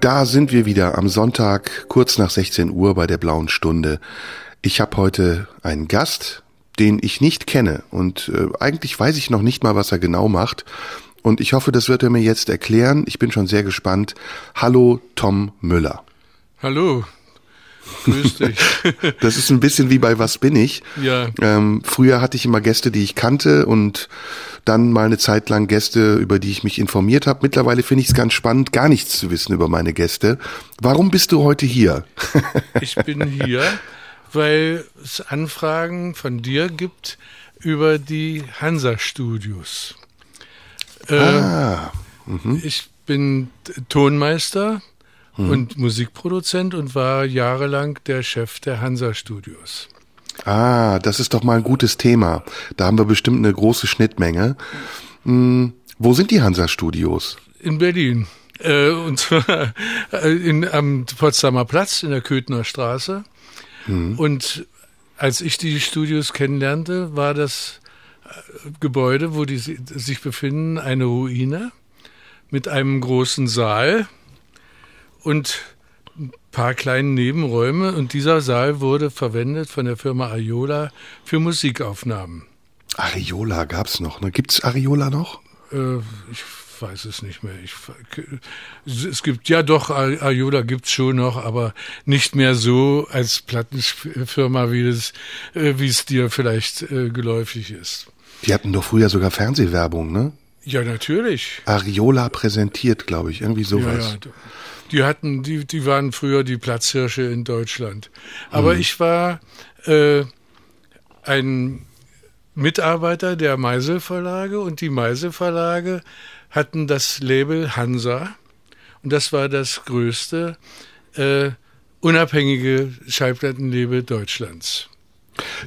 Da sind wir wieder am Sonntag, kurz nach 16 Uhr bei der blauen Stunde. Ich habe heute einen Gast, den ich nicht kenne und äh, eigentlich weiß ich noch nicht mal, was er genau macht. Und ich hoffe, das wird er mir jetzt erklären. Ich bin schon sehr gespannt. Hallo, Tom Müller. Hallo. Grüß dich. das ist ein bisschen wie bei Was bin ich? Ja. Ähm, früher hatte ich immer Gäste, die ich kannte und dann mal eine Zeit lang Gäste, über die ich mich informiert habe. Mittlerweile finde ich es ganz spannend, gar nichts zu wissen über meine Gäste. Warum bist du heute hier? ich bin hier, weil es Anfragen von dir gibt über die Hansa-Studios. Äh, ah. Mhm. Ich bin Tonmeister mhm. und Musikproduzent und war jahrelang der Chef der Hansa-Studios. Ah, das ist doch mal ein gutes Thema. Da haben wir bestimmt eine große Schnittmenge. Hm, wo sind die Hansa-Studios? In Berlin. Äh, und zwar äh, in, am Potsdamer Platz in der Köthner Straße. Hm. Und als ich die Studios kennenlernte, war das äh, Gebäude, wo die sich befinden, eine Ruine mit einem großen Saal und paar kleinen Nebenräume und dieser Saal wurde verwendet von der Firma Ariola für Musikaufnahmen. Ariola gab's noch, ne? Gibt's Ariola noch? Äh, ich weiß es nicht mehr. Ich, es gibt ja doch Ariola gibt's schon noch, aber nicht mehr so als Plattenfirma, wie es äh, wie es dir vielleicht äh, geläufig ist. Die hatten doch früher sogar Fernsehwerbung, ne? Ja, natürlich. Ariola präsentiert, glaube ich, irgendwie sowas. Ja, ja. Die hatten, die, die waren früher die Platzhirsche in Deutschland. Aber mhm. ich war äh, ein Mitarbeiter der Meisel Verlage und die Meisel Verlage hatten das Label Hansa und das war das größte äh, unabhängige Schallplattenlabel Deutschlands.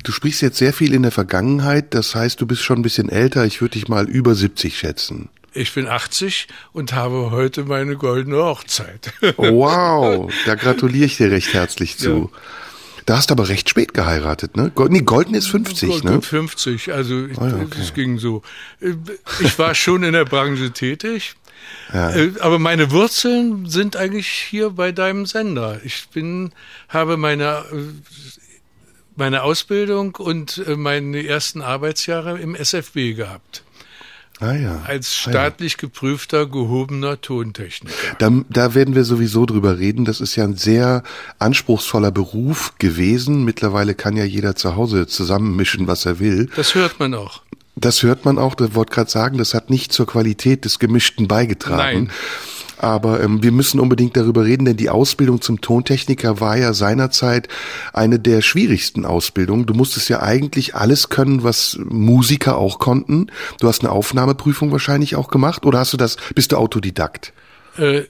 Du sprichst jetzt sehr viel in der Vergangenheit, das heißt, du bist schon ein bisschen älter, ich würde dich mal über 70 schätzen. Ich bin 80 und habe heute meine goldene Hochzeit. Wow, da gratuliere ich dir recht herzlich zu. Ja. Da hast du aber recht spät geheiratet, ne? Nee, Golden ist 50, Golden ne? 50, also oh ja, okay. es ging so. Ich war schon in der Branche tätig, ja. Äh, aber meine Wurzeln sind eigentlich hier bei deinem Sender. Ich bin, habe meine, meine Ausbildung und äh, meine ersten Arbeitsjahre im SFB gehabt. Ah, ja. Als staatlich geprüfter, gehobener Tontechniker. Da, da werden wir sowieso drüber reden. Das ist ja ein sehr anspruchsvoller Beruf gewesen. Mittlerweile kann ja jeder zu Hause zusammenmischen, was er will. Das hört man auch. Das hört man auch, das wollte gerade sagen, das hat nicht zur Qualität des Gemischten beigetragen. Nein. Aber ähm, wir müssen unbedingt darüber reden, denn die Ausbildung zum Tontechniker war ja seinerzeit eine der schwierigsten Ausbildungen. Du musstest ja eigentlich alles können, was Musiker auch konnten. Du hast eine Aufnahmeprüfung wahrscheinlich auch gemacht oder hast du das, bist du Autodidakt? Äh,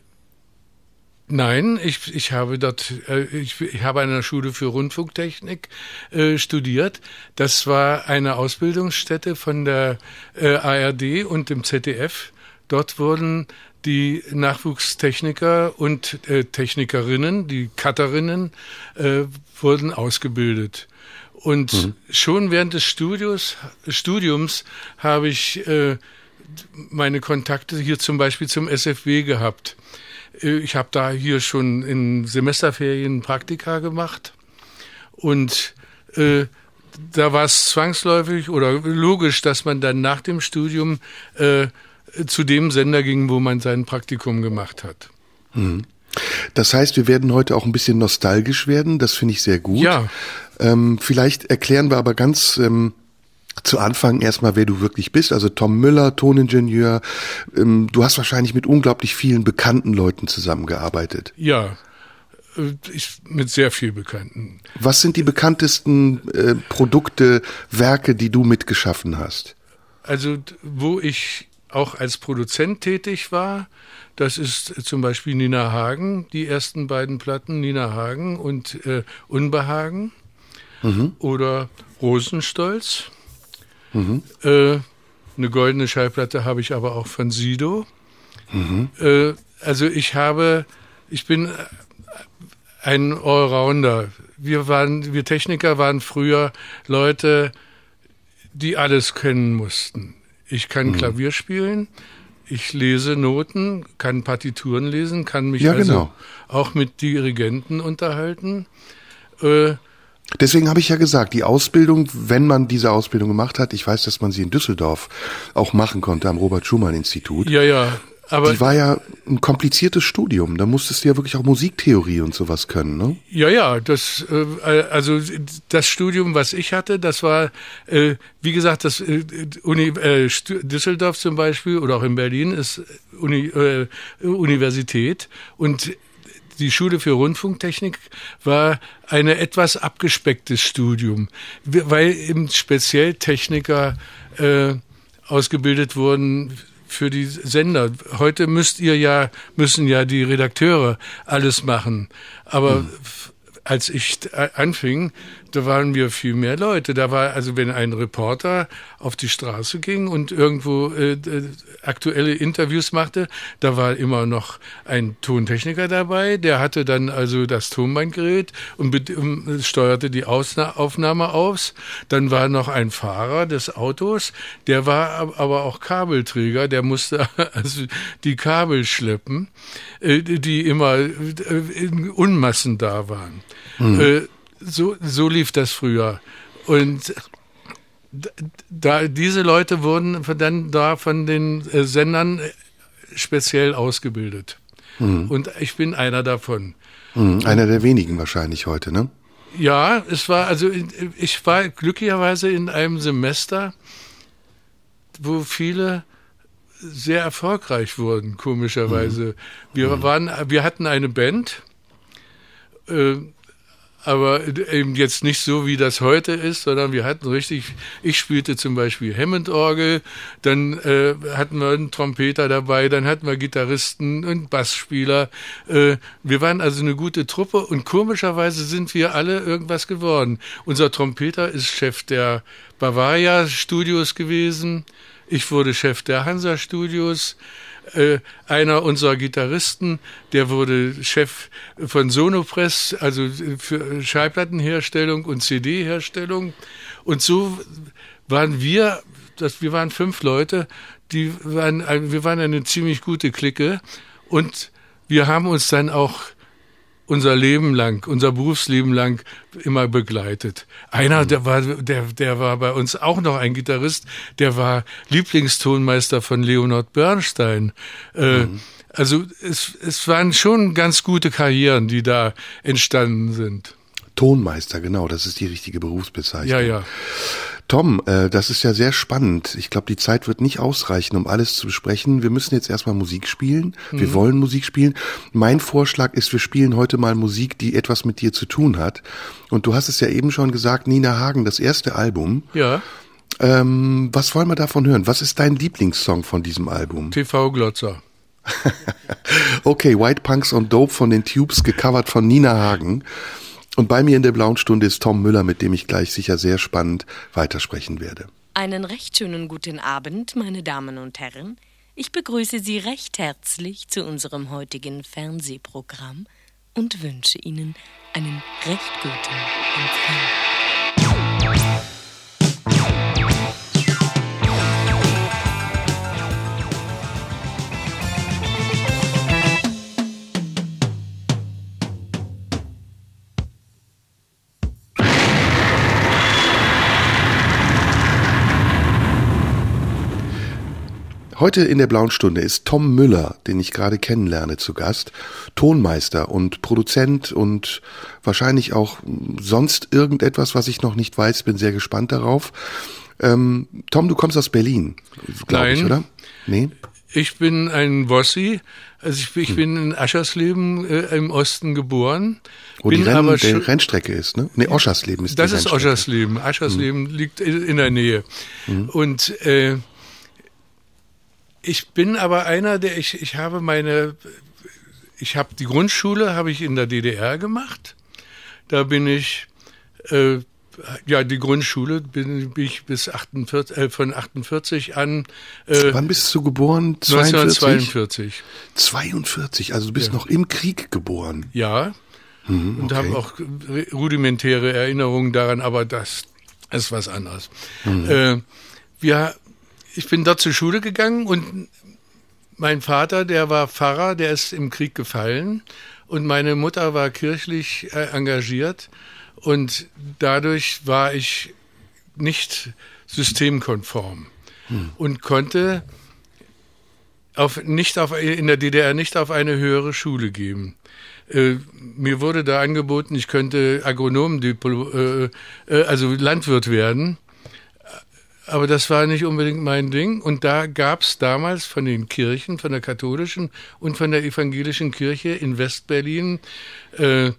Nein, ich, ich habe dort, äh, ich, ich habe an einer Schule für Rundfunktechnik äh, studiert. Das war eine Ausbildungsstätte von der äh, ARD und dem ZDF. Dort wurden die Nachwuchstechniker und äh, Technikerinnen, die Cutterinnen, äh, wurden ausgebildet. Und mhm. schon während des Studios, Studiums habe ich äh, meine Kontakte hier zum Beispiel zum SFW gehabt. Äh, ich habe da hier schon in Semesterferien Praktika gemacht und äh, da war es zwangsläufig oder logisch, dass man dann nach dem Studium äh, zu dem Sender ging, wo man sein Praktikum gemacht hat. Hm. Das heißt, wir werden heute auch ein bisschen nostalgisch werden. Das finde ich sehr gut. Ja. Ähm, vielleicht erklären wir aber ganz ähm, zu Anfang erstmal, wer du wirklich bist. Also Tom Müller, Toningenieur. Ähm, du hast wahrscheinlich mit unglaublich vielen bekannten Leuten zusammengearbeitet. Ja. Äh, ich, mit sehr viel Bekannten. Was sind die bekanntesten äh, Produkte, Werke, die du mitgeschaffen hast? Also, wo ich auch als Produzent tätig war. Das ist zum Beispiel Nina Hagen, die ersten beiden Platten, Nina Hagen und äh, Unbehagen. oder Rosenstolz. Äh, eine goldene Schallplatte habe ich aber auch von Sido. Äh, also ich habe, ich bin ein Allrounder. Wir waren, wir Techniker waren früher Leute, die alles kennen mussten. Ich kann Mhm. Klavier spielen, ich lese Noten, kann Partituren lesen, kann mich Ja, also genau. auch mit Dirigenten unterhalten. Äh, Deswegen habe ich ja gesagt, die Ausbildung, wenn man diese Ausbildung gemacht hat, ich weiß, dass man sie in Düsseldorf auch machen konnte am Robert-Schumann-Institut. ja, ja, aber Die war ja ein kompliziertes Studium. Da musstest du ja wirklich auch Musiktheorie und sowas können, ne? Ja, ja, das äh, also das Studium, was ich hatte, das war äh, wie gesagt, das äh, Uni, äh, Düsseldorf zum Beispiel oder auch in Berlin ist Uni, äh, Universität und die Schule für Rundfunktechnik war eine etwas abgespecktes Studium, weil eben speziell Techniker äh, ausgebildet wurden für die Sender. Heute müsst ihr ja, müssen ja die Redakteure alles machen. Aber f- als ich anfing, da waren wir viel mehr Leute. Da war, also wenn ein Reporter auf die Straße ging und irgendwo äh, aktuelle Interviews machte, da war immer noch ein Tontechniker dabei, der hatte dann also das Tonbandgerät und um, steuerte die Ausna Aufnahme aus. Dann war noch ein Fahrer des Autos, der war ab- aber auch Kabelträger, der musste also die Kabel schleppen, äh, die immer äh, in Unmassen da waren. Äh, so, so lief das früher. Und da, diese Leute wurden dann da von den äh, Sendern äh, speziell ausgebildet. Und ich bin einer davon. Hm, Einer der wenigen wahrscheinlich heute, ne? Ja, es war, also ich war glücklicherweise in einem Semester, wo viele sehr erfolgreich wurden, komischerweise. Wir waren, wir hatten eine Band, äh, aber eben jetzt nicht so, wie das heute ist, sondern wir hatten richtig, ich spielte zum Beispiel Hammond-Orgel, dann äh, hatten wir einen Trompeter dabei, dann hatten wir Gitarristen und Bassspieler. Äh, wir waren also eine gute Truppe und komischerweise sind wir alle irgendwas geworden. Unser Trompeter ist Chef der Bavaria Studios gewesen. Ich wurde Chef der Hansa Studios. Äh, einer unserer Gitarristen, der wurde Chef von Sonopress, also für Schallplattenherstellung und CD-Herstellung. Und so waren wir, das, wir waren fünf Leute, die waren, wir waren eine ziemlich gute Clique und wir haben uns dann auch unser Leben lang, unser Berufsleben lang immer begleitet. Einer, der war, der, der war bei uns auch noch ein Gitarrist, der war Lieblingstonmeister von Leonard Bernstein. Äh, Also es, es waren schon ganz gute Karrieren, die da entstanden sind. Tonmeister, genau, das ist die richtige Berufsbezeichnung. Ja, ja. Tom, äh, das ist ja sehr spannend. Ich glaube, die Zeit wird nicht ausreichen, um alles zu besprechen. Wir müssen jetzt erstmal Musik spielen. Wir Mhm. wollen Musik spielen. Mein Vorschlag ist, wir spielen heute mal Musik, die etwas mit dir zu tun hat. Und du hast es ja eben schon gesagt, Nina Hagen, das erste Album. Ja, Ähm, was wollen wir davon hören? Was ist dein Lieblingssong von diesem Album? TV-Glotzer. Okay, White Punks und Dope von den Tubes, gecovert von Nina Hagen. Und bei mir in der blauen Stunde ist Tom Müller, mit dem ich gleich sicher sehr spannend weitersprechen werde. Einen recht schönen guten Abend, meine Damen und Herren. Ich begrüße Sie recht herzlich zu unserem heutigen Fernsehprogramm und wünsche Ihnen einen recht guten Empfang. Heute in der blauen Stunde ist Tom Müller, den ich gerade kennenlerne, zu Gast. Tonmeister und Produzent und wahrscheinlich auch sonst irgendetwas, was ich noch nicht weiß. Bin sehr gespannt darauf. Ähm, Tom, du kommst aus Berlin, glaube ich, oder? Nee? Ich bin ein Bossi. Also ich, ich bin in Aschersleben äh, im Osten geboren. Wo die Renn, aber der Rennstrecke ist, ne? Nee, Oschersleben ist Das die ist. Oschersleben. Aschersleben Mhm. liegt in in der Nähe. Und äh, ich bin aber einer, der ich ich habe meine ich habe die Grundschule habe ich in der DDR gemacht. Da bin ich äh, ja, die Grundschule bin, bin ich bis 48, äh, von 48 an. Äh, Wann bist du geboren? 42? 1942. 42, also du bist noch im Krieg geboren. Ja. Mhm, Und okay. habe auch rudimentäre Erinnerungen daran, aber das ist was anderes. Äh, wir, ich bin dort zur Schule gegangen und mein Vater, der war Pfarrer, der ist im Krieg gefallen und meine Mutter war kirchlich äh, engagiert und dadurch war ich nicht systemkonform und konnte auf, nicht auf, in der DDR nicht auf eine höhere Schule gehen. Äh, mir wurde da angeboten, ich könnte Agronom, äh, äh, also Landwirt werden. Aber das war nicht unbedingt mein Ding. Und da gab es damals von den Kirchen, von der katholischen und von der evangelischen Kirche in Westberlin äh,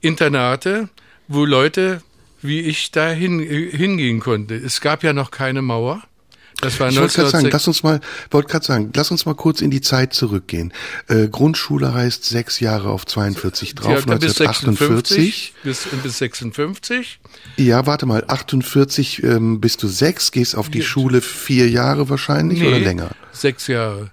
Internate, wo Leute wie ich da hin, äh, hingehen konnte. Es gab ja noch keine Mauer. Das war Ich wollte gerade sagen, 1906 lass uns mal, wollte gerade sagen, lass uns mal kurz in die Zeit zurückgehen. Äh, Grundschule heißt sechs Jahre auf 42 drauf, Ja, bis 1948. 56, bis, bis 56. Ja, warte mal, 48 ähm, bist du sechs, gehst auf die. Schule vier Jahre wahrscheinlich oder länger? Sechs Jahre.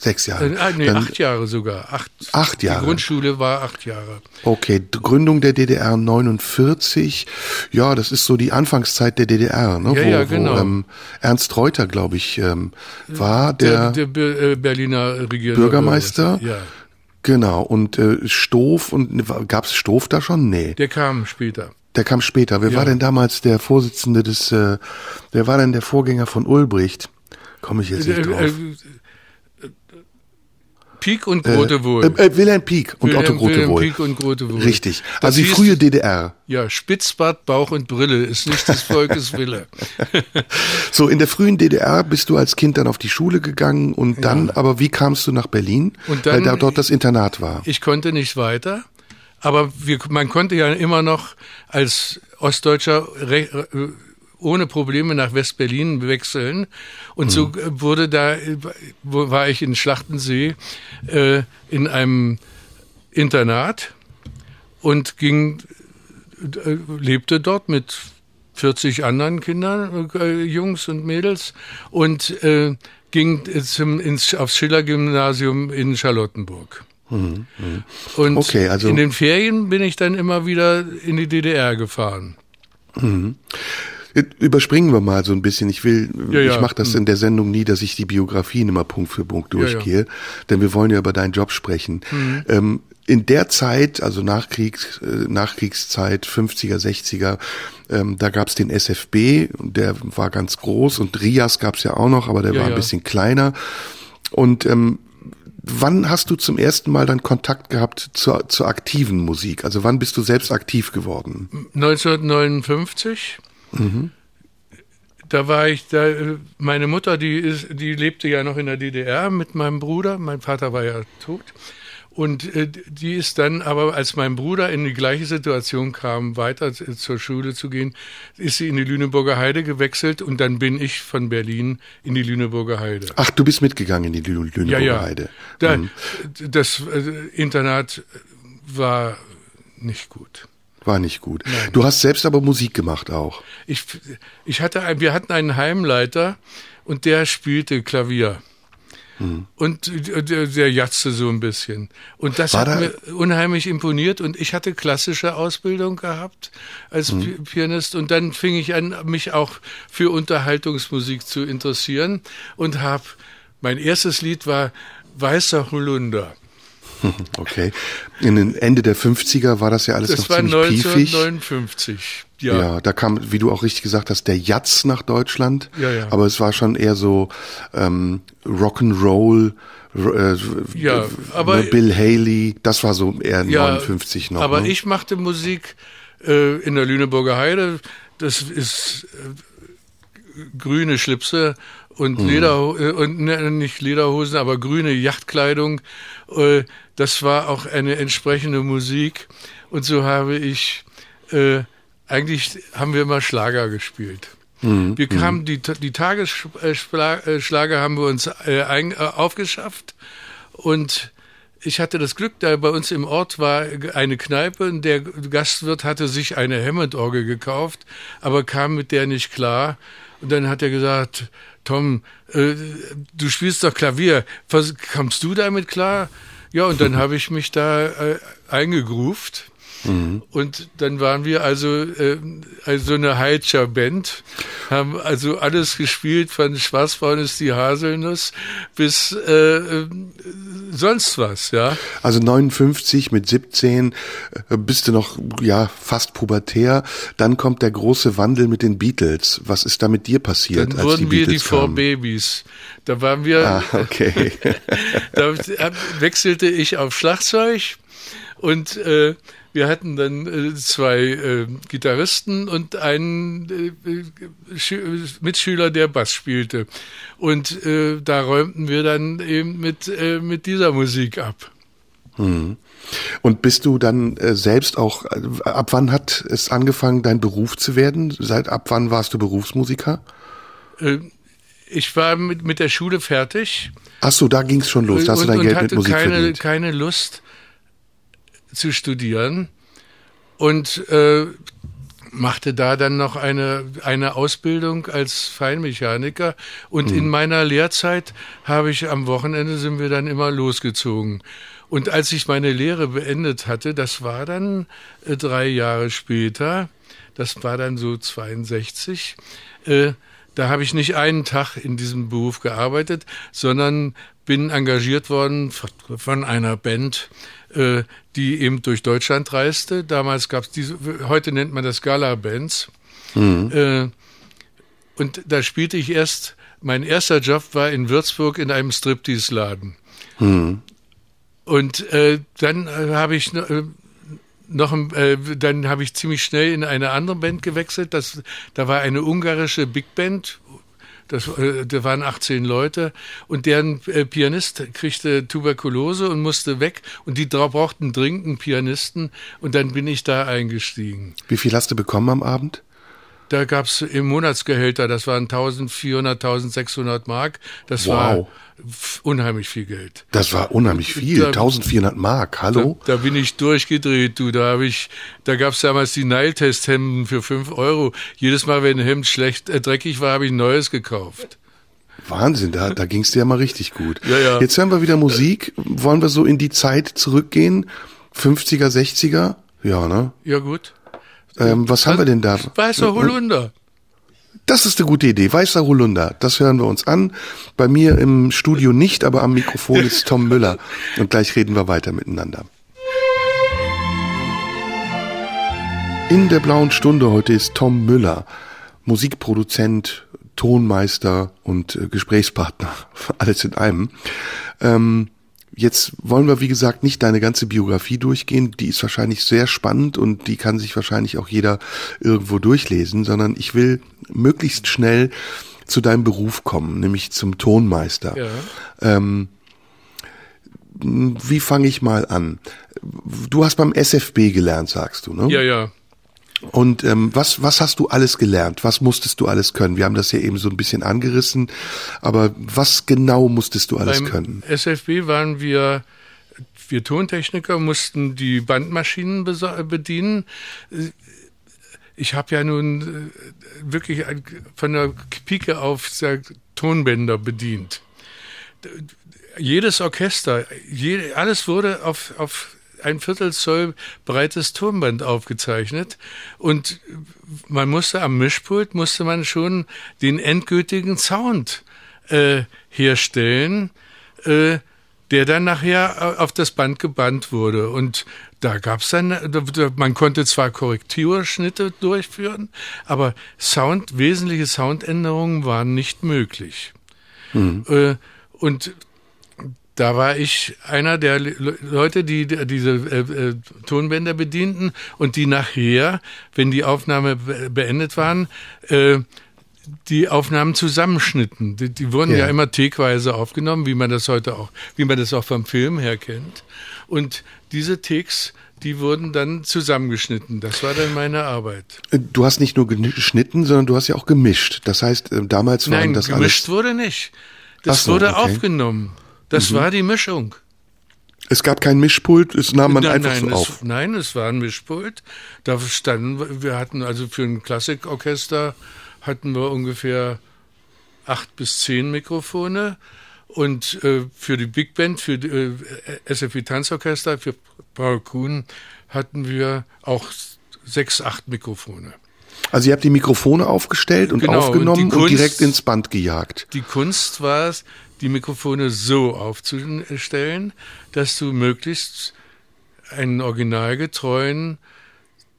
Sechs Jahre. Äh, ah, nee, Dann- acht Jahre sogar. Acht, Acht Jahre. Die Grundschule war acht Jahre. Okay, Gründung der DDR 49. Ja, das ist so die Anfangszeit der DDR, ne? Ja, wo, ja, genau. wo ähm, Ernst Reuter, glaube ich, ähm, war der, Der, der, äh, Berliner Regierender Bürgermeister? Ja, genau und äh, Stoff und gab's Stoff da schon? Nee. der kam später. Der kam später. Wer Ja. war denn damals der Vorsitzende des, äh, wer war denn der Vorgänger von Ulbricht? Komme ich jetzt nicht Äh, drauf. Äh, äh, Pieck und Grote Wohl. Äh, äh, Wilhelm Pieck und Wilhelm- Otto Grote Wilhelm Wohl. Pieck und Grote Wohl. Richtig. Das Also die frühe DDR. Ja, Spitzbart, Bauch und Brille ist nicht des Volkes Wille. So, in der frühen DDR bist du als Kind dann auf die Schule gegangen und dann, aber wie kamst du nach Berlin? Und dann- Weil da dort das Internat war. Ich konnte nicht weiter, aber wir, man konnte ja immer noch als Ostdeutscher äh, ohne Probleme nach West-Berlin wechseln. Und so äh, wurde da, wo war ich in Schlachtensee äh, in einem Internat und ging, äh, lebte dort mit 40 anderen Kindern, äh, Jungs und Mädels und äh, ging zum, ins, aufs Schiller-Gymnasium in Charlottenburg. Und Okay, also- in den Ferien bin ich dann immer wieder in die DDR gefahren. Überspringen wir mal so ein bisschen. Ich will, Ja, ja. ich mache das in der Sendung nie, dass ich die Biografien immer Punkt für Punkt Ja, ja. durchgehe, denn wir wollen ja über deinen Job sprechen. Ähm, in der Zeit, also Nachkriegs, äh, Nachkriegszeit, 50er, 60er, ähm, da gab's den SFB, der war ganz groß und Rias gab's ja auch noch, aber der war ein bisschen kleiner. Und ähm, wann hast du zum ersten Mal dann Kontakt gehabt zur, zur aktiven Musik? Also wann bist du selbst aktiv geworden? 1959. Da war ich da, meine Mutter, die ist, die lebte ja noch in der DDR mit meinem Bruder. Mein Vater war ja tot. Und äh, die ist dann aber, als mein Bruder in die gleiche Situation kam, weiter zur Schule zu gehen, ist sie in die Lüneburger Heide gewechselt und dann bin ich von Berlin in die Lüneburger Heide. Ach, du bist mitgegangen in die Lü Lüneburger ja, ja. Heide. Da, Mhm. Das äh, Internat war nicht gut. War nicht gut. Du hast selbst aber Musik gemacht auch. Ich, ich hatte, ein, wir hatten einen Heimleiter und der spielte Klavier. Und der, der jatzte so ein bisschen. Und das War hat da- mir unheimlich imponiert. Und ich hatte klassische Ausbildung gehabt als Pi- Pianist. Und dann fing ich an, mich auch für Unterhaltungsmusik zu interessieren. Und habe, mein erstes Lied war Weißer Holunder. Okay. In den Ende der 50er war das ja alles Das noch war ziemlich piefig. 1959. Ja. Ja. da kam, wie du auch richtig gesagt hast, der Jatz nach Deutschland. Ja, ja. Aber es war schon eher so ähm, Rock'n'Roll, äh, Ja, äh, aber- ne, Bill Haley, das war so eher Ja, 59 noch. Aber ne? ich machte Musik äh, in der Lüneburger Heide. Das ist äh, grüne Schlipse und Mhm. Leder äh, und ne, nicht Lederhosen, aber grüne Yachtkleidung. Äh, das war auch eine entsprechende Musik. Und so habe ich äh, eigentlich haben wir immer Schlager gespielt. Mhm. Wir kamen die die Tagesschlager haben wir uns äh, ein, äh, aufgeschafft und ich hatte das Glück, da bei uns im Ort war eine Kneipe und der Gastwirt hatte sich eine Hammond-Orgel gekauft, aber kam mit der nicht klar. Und dann hat er gesagt, Tom, äh, du spielst doch Klavier, Was, kommst du damit klar? Ja, und dann habe ich mich da äh, eingegruft Mhm. Und dann waren wir also, äh, also eine Heitscher Band, haben also alles gespielt, von Schwarzbraun ist die Haselnuss bis äh, äh, sonst was, ja. Also 59 mit 17 äh, bist du noch ja fast pubertär. Dann kommt der große Wandel mit den Beatles. Was ist da mit dir passiert? Dann wurden die wir die Four Babys. Da waren wir. Ah, okay. da wechselte ich auf Schlagzeug und äh, wir hatten dann äh, zwei äh, Gitarristen und einen äh, Mitschüler, der Bass spielte. Und äh, da räumten wir dann eben mit, äh, mit dieser Musik ab. Hm. Und bist du dann äh, selbst auch, äh, ab wann hat es angefangen, dein Beruf zu werden? Seit ab wann warst du Berufsmusiker? Äh, ich war mit, mit der Schule fertig. Ach so, da ging es schon los. Da hast und, du dein Geld mit Musik keine, verdient. keine Lust, zu studieren und äh, machte da dann noch eine, eine Ausbildung als Feinmechaniker. Und mhm. in meiner Lehrzeit habe ich am Wochenende sind wir dann immer losgezogen. Und als ich meine Lehre beendet hatte, das war dann äh, drei Jahre später, das war dann so 62, äh, da habe ich nicht einen Tag in diesem Beruf gearbeitet, sondern bin engagiert worden von einer Band, äh, die eben durch Deutschland reiste. Damals gab es diese, heute nennt man das Gala-Bands. Mhm. Äh, und da spielte ich erst, mein erster Job war in Würzburg in einem Striptease-Laden. Mhm. Und äh, dann äh, habe ich äh, noch, äh, dann habe ich ziemlich schnell in eine andere Band gewechselt. Das, da war eine ungarische Big Band das, äh, da waren 18 Leute und deren äh, Pianist kriegte Tuberkulose und musste weg und die brauchten dringend einen Pianisten und dann bin ich da eingestiegen. Wie viel hast du bekommen am Abend? Da gab's im Monatsgehälter, das waren 1400, 1600 Mark. Das wow. war unheimlich viel Geld. Das war unheimlich viel, da, 1400 Mark, hallo? Da, da, bin ich durchgedreht, du, da habe ich, da gab's damals die Nile-Test-Hemden für 5 Euro. Jedes Mal, wenn ein Hemd schlecht, äh, dreckig war, habe ich ein neues gekauft. Wahnsinn, da, da ging's dir ja mal richtig gut. Ja, ja. Jetzt hören wir wieder Musik. Wollen wir so in die Zeit zurückgehen? 50er, 60er? Ja, ne? Ja, gut. Ähm, was haben wir denn da? Weißer Holunder. Das ist eine gute Idee. Weißer Holunder. Das hören wir uns an. Bei mir im Studio nicht, aber am Mikrofon ist Tom Müller. Und gleich reden wir weiter miteinander. In der blauen Stunde heute ist Tom Müller, Musikproduzent, Tonmeister und äh, Gesprächspartner. Alles in einem. Ähm, Jetzt wollen wir, wie gesagt, nicht deine ganze Biografie durchgehen. Die ist wahrscheinlich sehr spannend und die kann sich wahrscheinlich auch jeder irgendwo durchlesen, sondern ich will möglichst schnell zu deinem Beruf kommen, nämlich zum Tonmeister. Ja. Ähm, wie fange ich mal an? Du hast beim SFB gelernt, sagst du, ne? Ja, ja. Und ähm, was, was hast du alles gelernt? Was musstest du alles können? Wir haben das ja eben so ein bisschen angerissen, aber was genau musstest du alles Beim können? SFB waren wir, wir Tontechniker mussten die Bandmaschinen bedienen. Ich habe ja nun äh, wirklich von der Pike auf Tonbänder bedient. Jedes Orchester, alles wurde auf, auf ein Viertelzoll breites Tonband aufgezeichnet und man musste am Mischpult musste man schon den endgültigen Sound äh, herstellen, äh, der dann nachher auf das Band gebannt wurde und da gab's dann, man konnte zwar Korrekturschnitte durchführen, aber Sound, wesentliche Soundänderungen waren nicht möglich. Mhm. Äh, und da war ich einer der Leute, die diese äh, äh, Tonbänder bedienten und die nachher, wenn die Aufnahme beendet waren, äh, die Aufnahmen zusammenschnitten. Die, die wurden ja. ja immer tekweise aufgenommen, wie man das heute auch, wie man das auch vom Film her kennt. Und diese Takes, die wurden dann zusammengeschnitten. Das war dann meine Arbeit. Du hast nicht nur geschnitten, sondern du hast ja auch gemischt. Das heißt, äh, damals waren Nein, das gemischt alles. wurde nicht. Das so, wurde okay. aufgenommen. Das mhm. war die Mischung. Es gab kein Mischpult, es nahm man nein, einfach nein, so es, auf. Nein, es war ein Mischpult. Da standen, wir hatten also für ein Klassikorchester hatten wir ungefähr acht bis zehn Mikrofone und äh, für die Big Band, für die äh, SFI Tanzorchester, für Paul Kuhn hatten wir auch sechs, acht Mikrofone. Also ihr habt die Mikrofone aufgestellt und Genau, und aufgenommen und, Kunst- direkt ins Band gejagt. Die Kunst war es, die Mikrofone so aufzustellen, dass du möglichst einen originalgetreuen,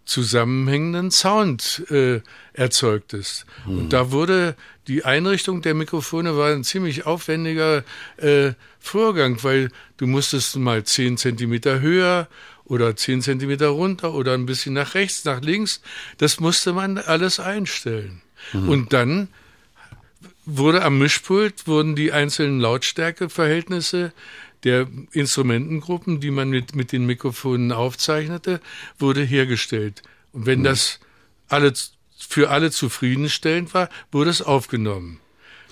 zusammenhängenden Sound äh, erzeugtest. Und da wurde die Einrichtung der Mikrofone war ein ziemlich aufwendiger äh, Vorgang, weil du musstest mal zehn Zentimeter höher oder zehn Zentimeter runter oder ein bisschen nach rechts, nach links. Das musste man alles einstellen. Und dann wurde am Mischpult wurden die einzelnen Lautstärkeverhältnisse der Instrumentengruppen, die man mit, mit den Mikrofonen aufzeichnete, wurde hergestellt. Und wenn das alle, für alle zufriedenstellend war, wurde es aufgenommen.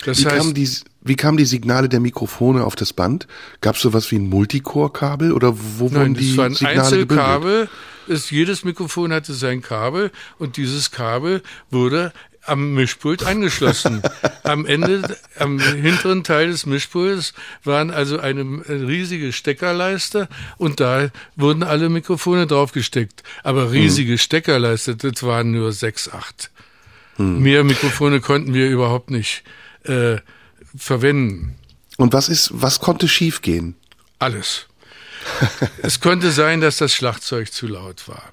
Das Wie heißt, kamen, die, wie kamen die Signale der Mikrofone auf das Band? Gab es sowas wie ein Multicore-Kabel oder wo wurden Nein, die das war ein Signale gebündelt? Einzelkabel. Es, jedes Mikrofon hatte sein Kabel und dieses Kabel wurde am Mischpult angeschlossen. am Ende, am hinteren Teil des Mischpults waren also eine riesige Steckerleiste und da wurden alle Mikrofone draufgesteckt. Aber riesige Steckerleiste, das waren nur sechs, acht. Mehr Mikrofone konnten wir überhaupt nicht äh, verwenden. Und was ist, was konnte schiefgehen? Alles. es konnte sein, dass das Schlagzeug zu laut war.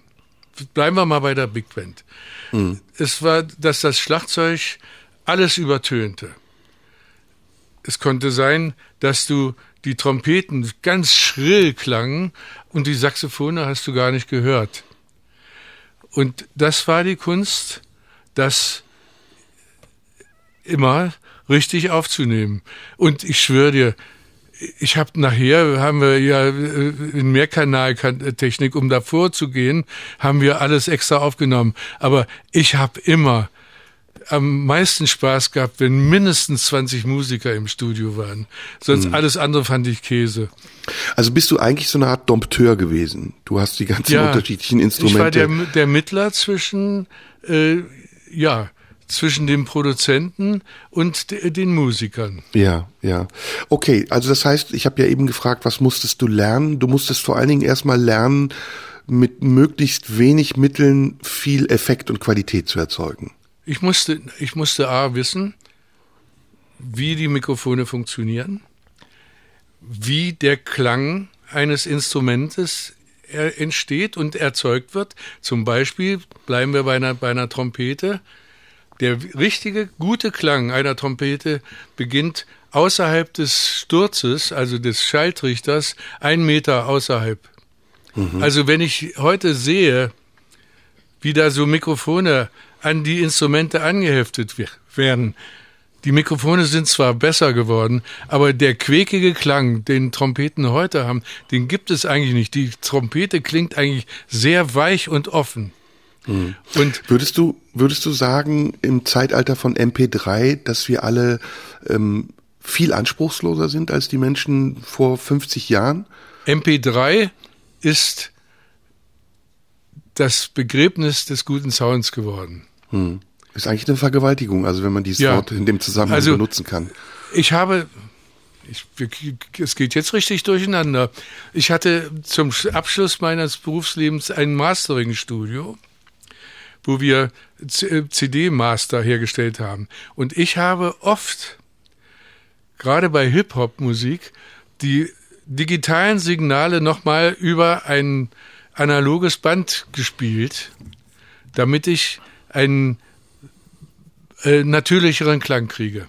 Bleiben wir mal bei der Big Band. Es war, dass das Schlagzeug alles übertönte. Es konnte sein, dass du die Trompeten ganz schrill klangen und die Saxophone hast du gar nicht gehört. Und das war die Kunst, das immer richtig aufzunehmen. Und ich schwöre dir, ich habe nachher, haben wir ja äh, in Mehrkanaltechnik, um davor zu gehen, haben wir alles extra aufgenommen. Aber ich habe immer am meisten Spaß gehabt, wenn mindestens 20 Musiker im Studio waren. Sonst alles andere fand ich Käse. Also bist du eigentlich so eine Art Dompteur gewesen? Du hast die ganzen unterschiedlichen Instrumente. Ich war der, der Mittler zwischen, äh, ja, zwischen dem Produzenten und de, den Musikern. Ja, ja. Okay, also das heißt, ich habe ja eben gefragt, was musstest du lernen? Du musstest vor allen Dingen erstmal lernen, mit möglichst wenig Mitteln viel Effekt und Qualität zu erzeugen. Ich musste, ich musste A wissen, wie die Mikrofone funktionieren, wie der Klang eines Instrumentes er- entsteht und erzeugt wird. Zum Beispiel bleiben wir bei einer, bei einer Trompete. Der richtige, gute Klang einer Trompete beginnt außerhalb des Sturzes, also des Schalltrichters, ein Meter außerhalb. Also wenn ich heute sehe, wie da so Mikrofone an die Instrumente angeheftet we- werden. Die Mikrofone sind zwar besser geworden, aber der quäkige Klang, den Trompeten heute haben, den gibt es eigentlich nicht. Die Trompete klingt eigentlich sehr weich und offen. Und Würdest du, würdest du sagen, im Zeitalter von MP3, dass wir alle ähm, viel anspruchsloser sind als die Menschen vor 50 Jahren? MP3 ist das Begräbnis des guten Sounds geworden. Hm. Ist eigentlich eine Vergewaltigung, also wenn man dieses Ja. Wort in dem Zusammenhang Also- benutzen kann. Ich habe, ich, es geht jetzt richtig durcheinander. Ich hatte zum Abschluss meines Berufslebens ein Mastering-Studio, wo wir CD-Master hergestellt haben. Und ich habe oft, gerade bei Hip-Hop-Musik, die digitalen Signale nochmal über ein analoges Band gespielt, damit ich einen äh, natürlicheren Klang kriege.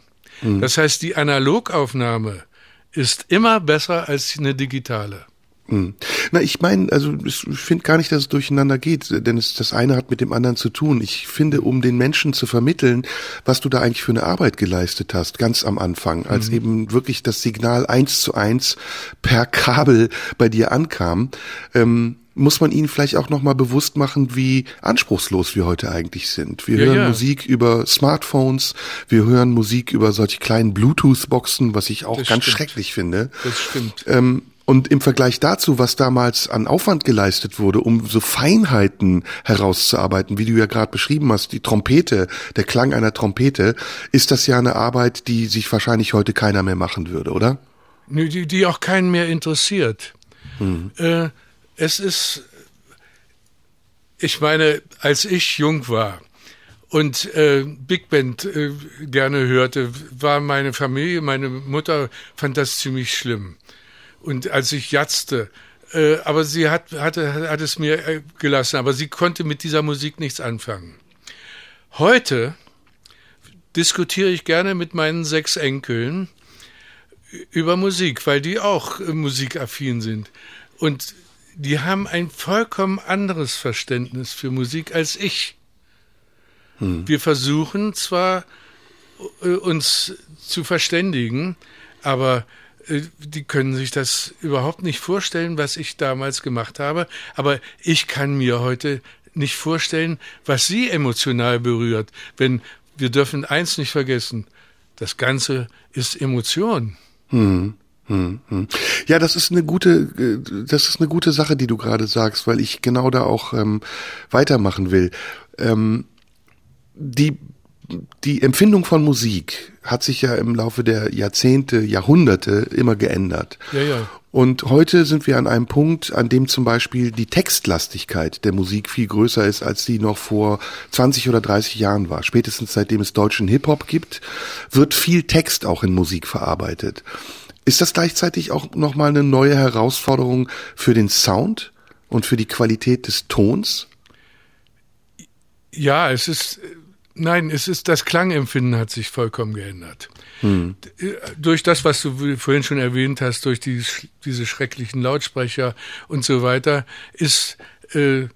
Das heißt, die Analogaufnahme ist immer besser als eine digitale. Hm. Na, ich meine, also ich finde gar nicht, dass es durcheinander geht, denn es, das eine hat mit dem anderen zu tun. Ich finde, um den Menschen zu vermitteln, was du da eigentlich für eine Arbeit geleistet hast, ganz am Anfang, als eben wirklich das Signal eins zu eins per Kabel bei dir ankam, ähm, muss man ihnen vielleicht auch nochmal bewusst machen, wie anspruchslos wir heute eigentlich sind. Wir Ja, hören ja. Musik über Smartphones, wir hören Musik über solche kleinen Bluetooth-Boxen, was ich auch Das ganz stimmt. schrecklich finde. Das stimmt. Ähm, Und im Vergleich dazu, was damals an Aufwand geleistet wurde, um so Feinheiten herauszuarbeiten, wie du ja gerade beschrieben hast, die Trompete, der Klang einer Trompete, ist das ja eine Arbeit, die sich wahrscheinlich heute keiner mehr machen würde, oder? Die, die auch keinen mehr interessiert. Hm. Äh, es ist, ich meine, als ich jung war, und äh, Big Band äh, gerne hörte, war meine Familie, meine Mutter fand das ziemlich schlimm. Und als ich jatzte, äh, aber sie hat, hatte, hat es mir äh, gelassen, aber sie konnte mit dieser Musik nichts anfangen. Heute diskutiere ich gerne mit meinen sechs Enkeln über Musik, weil die auch äh, musikaffin sind. Und die haben ein vollkommen anderes Verständnis für Musik als ich. Hm. Wir versuchen zwar, äh, uns zu verständigen, aber die können sich das überhaupt nicht vorstellen, was ich damals gemacht habe. Aber ich kann mir heute nicht vorstellen, was sie emotional berührt. Wenn wir dürfen eins nicht vergessen, das Ganze ist Emotion. Hm. Hm, hm. Ja, das ist eine gute, äh, das ist eine gute Sache, die du gerade sagst, weil ich genau da auch ähm, weitermachen will. Ähm, die, die Empfindung von Musik hat sich ja im Laufe der Jahrzehnte, Jahrhunderte immer geändert. Ja, ja. Und heute sind wir an einem Punkt, an dem zum Beispiel die Textlastigkeit der Musik viel größer ist, als sie noch vor 20 oder 30 Jahren war. Spätestens seitdem es deutschen Hip-Hop gibt, wird viel Text auch in Musik verarbeitet. Ist das gleichzeitig auch nochmal eine neue Herausforderung für den Sound und für die Qualität des Tons? Ja, es ist Nein, es ist das Klangempfinden hat sich vollkommen geändert. Hm. Durch das, was du vorhin schon erwähnt hast, durch die, diese schrecklichen Lautsprecher und so weiter, ist äh,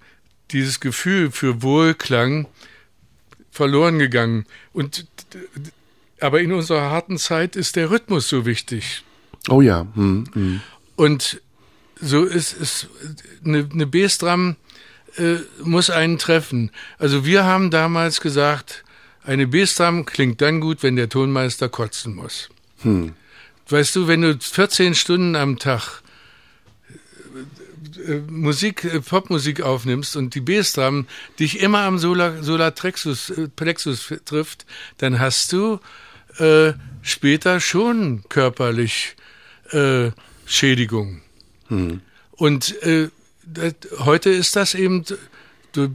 dieses Gefühl für Wohlklang verloren gegangen. Und aber in unserer harten Zeit ist der Rhythmus so wichtig. Oh ja. Hm, hm. Und so ist es eine, eine Bassdrum äh, muss einen treffen. Also wir haben damals gesagt, eine Bassdrum klingt dann gut, wenn der Tonmeister kotzen muss. Hm. Weißt du, wenn du 14 Stunden am Tag äh, Musik, äh, Popmusik aufnimmst und die Bassdrum dich immer am Solar, Solarplexus äh, Plexus trifft, dann hast du äh, später schon körperlich äh, Schädigung. Hm. Und äh, heute ist das eben,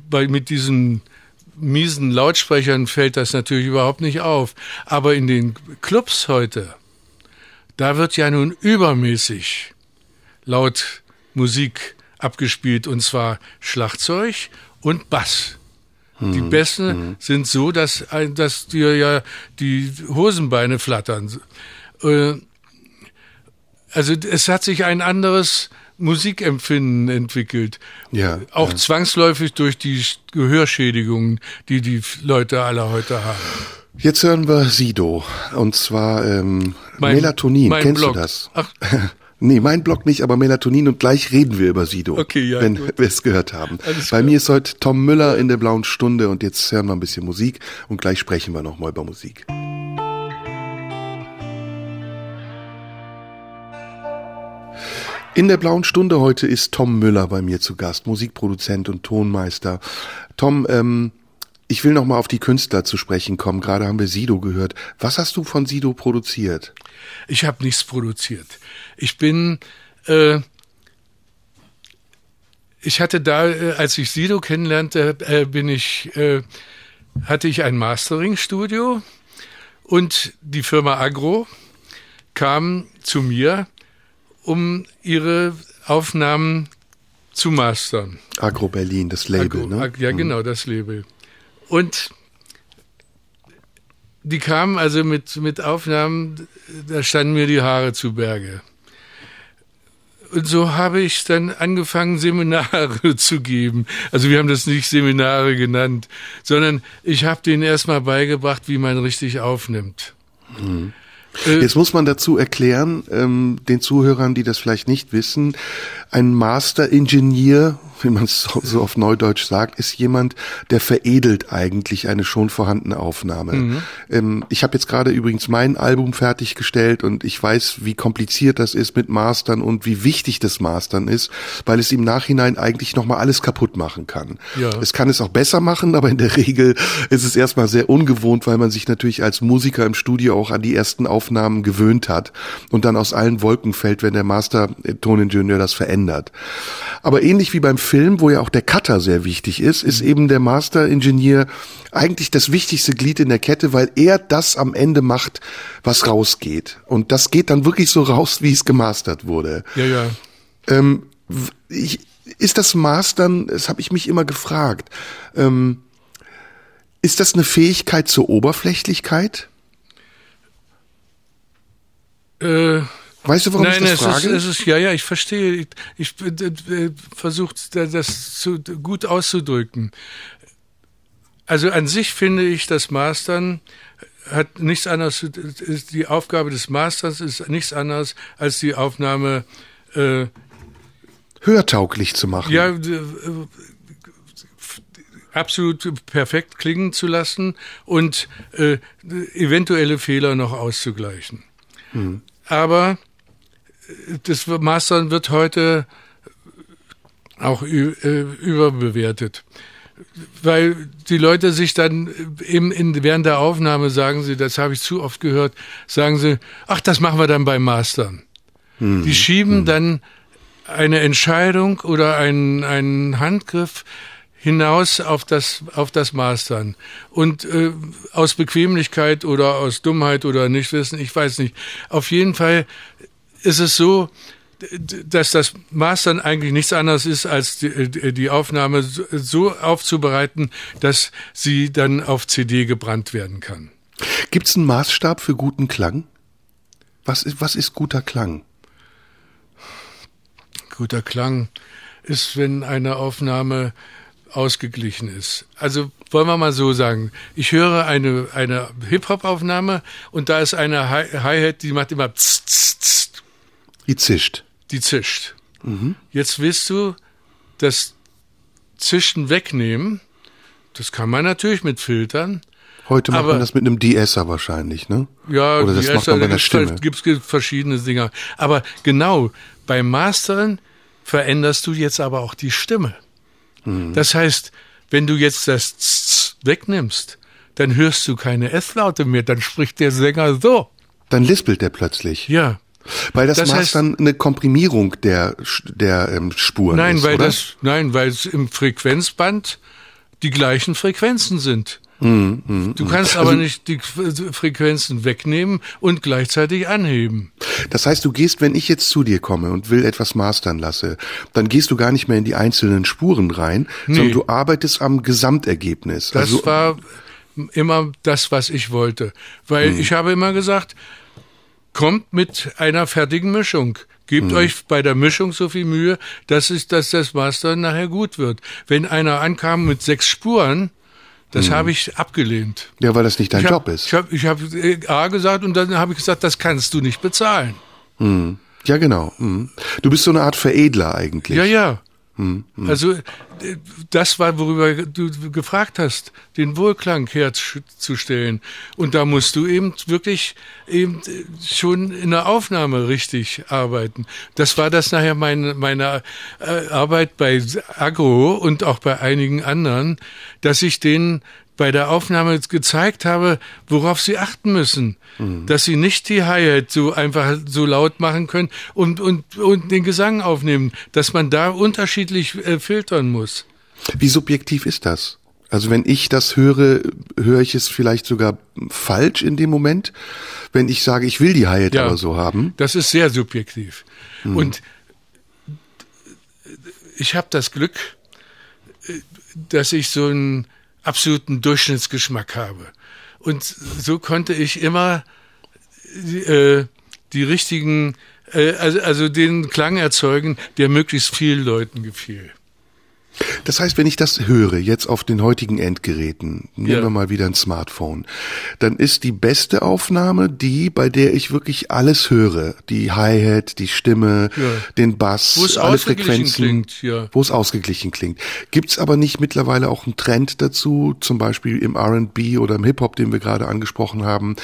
bei, mit diesen miesen Lautsprechern fällt das natürlich überhaupt nicht auf. Aber in den Clubs heute, da wird ja nun übermäßig laut Musik abgespielt und zwar Schlagzeug und Bass. Die hm, Bässe hm. sind so, dass, dass dir ja die Hosenbeine flattern. Äh, also es hat sich ein anderes Musikempfinden entwickelt. Ja. Auch ja. zwangsläufig durch die Gehörschädigungen, die die Leute alle heute haben. Jetzt hören wir Sido. Und zwar ähm, mein, Melatonin. Mein Kennst Blog. du das? Ach. Nee, mein Blog nicht, aber Melatonin und gleich reden wir über Sido, okay, ja, wenn wir es gehört haben. Alles Bei klar. mir ist heute Tom Müller in der blauen Stunde und jetzt hören wir ein bisschen Musik und gleich sprechen wir nochmal über Musik. In der blauen Stunde heute ist Tom Müller bei mir zu Gast, Musikproduzent und Tonmeister. Tom, ähm, ich will noch mal auf die Künstler zu sprechen kommen. Gerade haben wir Sido gehört. Was hast du von Sido produziert? Ich habe nichts produziert. Ich bin, äh, ich hatte da, äh, als ich Sido kennenlernte, äh, bin ich, äh, hatte ich ein Mastering-Studio und die Firma Agro kam zu mir um ihre Aufnahmen zu mastern. Agro Berlin, das Label, Agro, ne? Ja, mhm. genau, das Label. Und die kamen also mit, mit Aufnahmen, da standen mir die Haare zu Berge. Und so habe ich dann angefangen, Seminare zu geben. Also wir haben das nicht Seminare genannt, sondern ich habe denen erstmal beigebracht, wie man richtig aufnimmt. Mhm. Äh, Jetzt muss man dazu erklären, ähm, den Zuhörern, die das vielleicht nicht wissen, ein Master-Ingenieur, wie man es so auf Neudeutsch sagt, ist jemand, der veredelt eigentlich eine schon vorhandene Aufnahme. Mhm. Ähm, ich habe jetzt gerade übrigens mein Album fertiggestellt und ich weiß, wie kompliziert das ist mit Mastern und wie wichtig das Mastern ist, weil es im Nachhinein eigentlich nochmal alles kaputt machen kann. Ja. Es kann es auch besser machen, aber in der Regel ist es erstmal sehr ungewohnt, weil man sich natürlich als Musiker im Studio auch an die ersten Aufnahmen gewöhnt hat und dann aus allen Wolken fällt, wenn der Master-Toningenieur das verändert. Aber ähnlich wie beim Film, wo ja auch der Cutter sehr wichtig ist, ist eben der Master Engineer eigentlich das wichtigste Glied in der Kette, weil er das am Ende macht, was rausgeht. Und das geht dann wirklich so raus, wie es gemastert wurde. Ja, ja. Ähm, ich, ist das Mastern, das habe ich mich immer gefragt, ähm, ist das eine Fähigkeit zur Oberflächlichkeit? Äh, Weißt du, warum Nein, ich das es frage? Ist, es ist, ja, ja, ich verstehe. Ich, ich äh, versuche das zu, gut auszudrücken. Also an sich finde ich, das Mastern hat nichts anderes, ist die Aufgabe des Masters ist nichts anderes als die Aufnahme äh, hörtauglich zu machen. Ja, absolut perfekt klingen zu lassen und äh, eventuelle Fehler noch auszugleichen. Hm. Aber das Mastern wird heute auch äh, überbewertet. Weil die Leute sich dann eben in, während der Aufnahme sagen sie, das habe ich zu oft gehört, sagen sie, ach, das machen wir dann beim Mastern. Hm. Die schieben hm. dann eine Entscheidung oder einen, einen Handgriff hinaus auf das, auf das Mastern. Und äh, aus Bequemlichkeit oder aus Dummheit oder Nichtwissen, ich weiß nicht. Auf jeden Fall ist es so, dass das Mastern eigentlich nichts anderes ist, als die, die, Aufnahme so aufzubereiten, dass sie dann auf CD gebrannt werden kann. Gibt es einen Maßstab für guten Klang? Was ist, was ist guter Klang? Guter Klang ist, wenn eine Aufnahme ausgeglichen ist. Also wollen wir mal so sagen, ich höre eine, eine Hip-Hop-Aufnahme und da ist eine Hi-Hat, die macht immer tss, tss, tss. Die zischt. Die zischt. Mhm. Jetzt willst du das Zischen wegnehmen. Das kann man natürlich mit Filtern. Heute macht aber, man das mit einem De-Esser wahrscheinlich, ne? Ja, Oder das macht man bei der Stimme. Gibt es verschiedene Dinge. Aber genau, beim Masteren veränderst du jetzt aber auch die Stimme. Mhm. Das heißt, wenn du jetzt das Z wegnimmst, dann hörst du keine S-Laute mehr, dann spricht der Sänger so. Dann lispelt er plötzlich. Ja. Weil das, das macht heißt, dann eine Komprimierung der, der ähm, Spuren nein, ist, weil oder? Das, nein, weil es im Frequenzband die gleichen Frequenzen sind. Mm, mm, du kannst mm. aber also, nicht die Frequenzen wegnehmen und gleichzeitig anheben. Das heißt, du gehst, wenn ich jetzt zu dir komme und will etwas mastern lasse, dann gehst du gar nicht mehr in die einzelnen Spuren rein, nee. sondern du arbeitest am Gesamtergebnis. Das also, war immer das, was ich wollte. Weil mm. ich habe immer gesagt, kommt mit einer fertigen Mischung. Gebt mhm. euch bei der Mischung so viel Mühe, dass, es, dass das Master nachher gut wird. Wenn einer ankam mit sechs Spuren, das mhm. habe ich abgelehnt. Ja, weil das nicht dein ich Job ist. Ich habe ich hab A gesagt und dann habe ich gesagt, das kannst du nicht bezahlen. Mhm. Ja, genau. Mhm. Du bist so eine Art Veredler eigentlich. Ja, ja. Hm, hm. Also das war, worüber du gefragt hast, den Wohlklang herzustellen. Und da musst du eben wirklich eben schon in der Aufnahme richtig arbeiten. Das war das nachher meine, meine äh, Arbeit bei Agro und auch bei einigen anderen, dass ich denen bei der Aufnahme gezeigt habe, worauf sie achten müssen. Mhm. Dass sie nicht die Hi-Hat so einfach so laut machen können und, und, und den Gesang aufnehmen, dass man da unterschiedlich äh, filtern muss. Wie subjektiv ist das? Also wenn ich das höre, höre ich es vielleicht sogar falsch in dem Moment, wenn ich sage, ich will die Hi-Hat ja, aber so haben. Das ist sehr subjektiv. Mhm. Und ich habe das Glück, äh, dass ich so ein absoluten Durchschnittsgeschmack habe. Und so konnte ich immer äh, die richtigen, äh, also, also den Klang erzeugen, der möglichst vielen Leuten gefiel. Das heißt, wenn ich das höre, jetzt auf den heutigen Endgeräten, nehmen Ja. wir mal wieder ein Smartphone, dann ist die beste Aufnahme die, bei der ich wirklich alles höre. Die Hi-Hat, die Stimme, Ja. den Bass, Wo es alle Frequenzen. klingt, ja. Wo es ausgeglichen klingt. Gibt's aber nicht mittlerweile auch einen Trend dazu, zum Beispiel im R&B oder im Hip-Hop, den wir gerade angesprochen haben,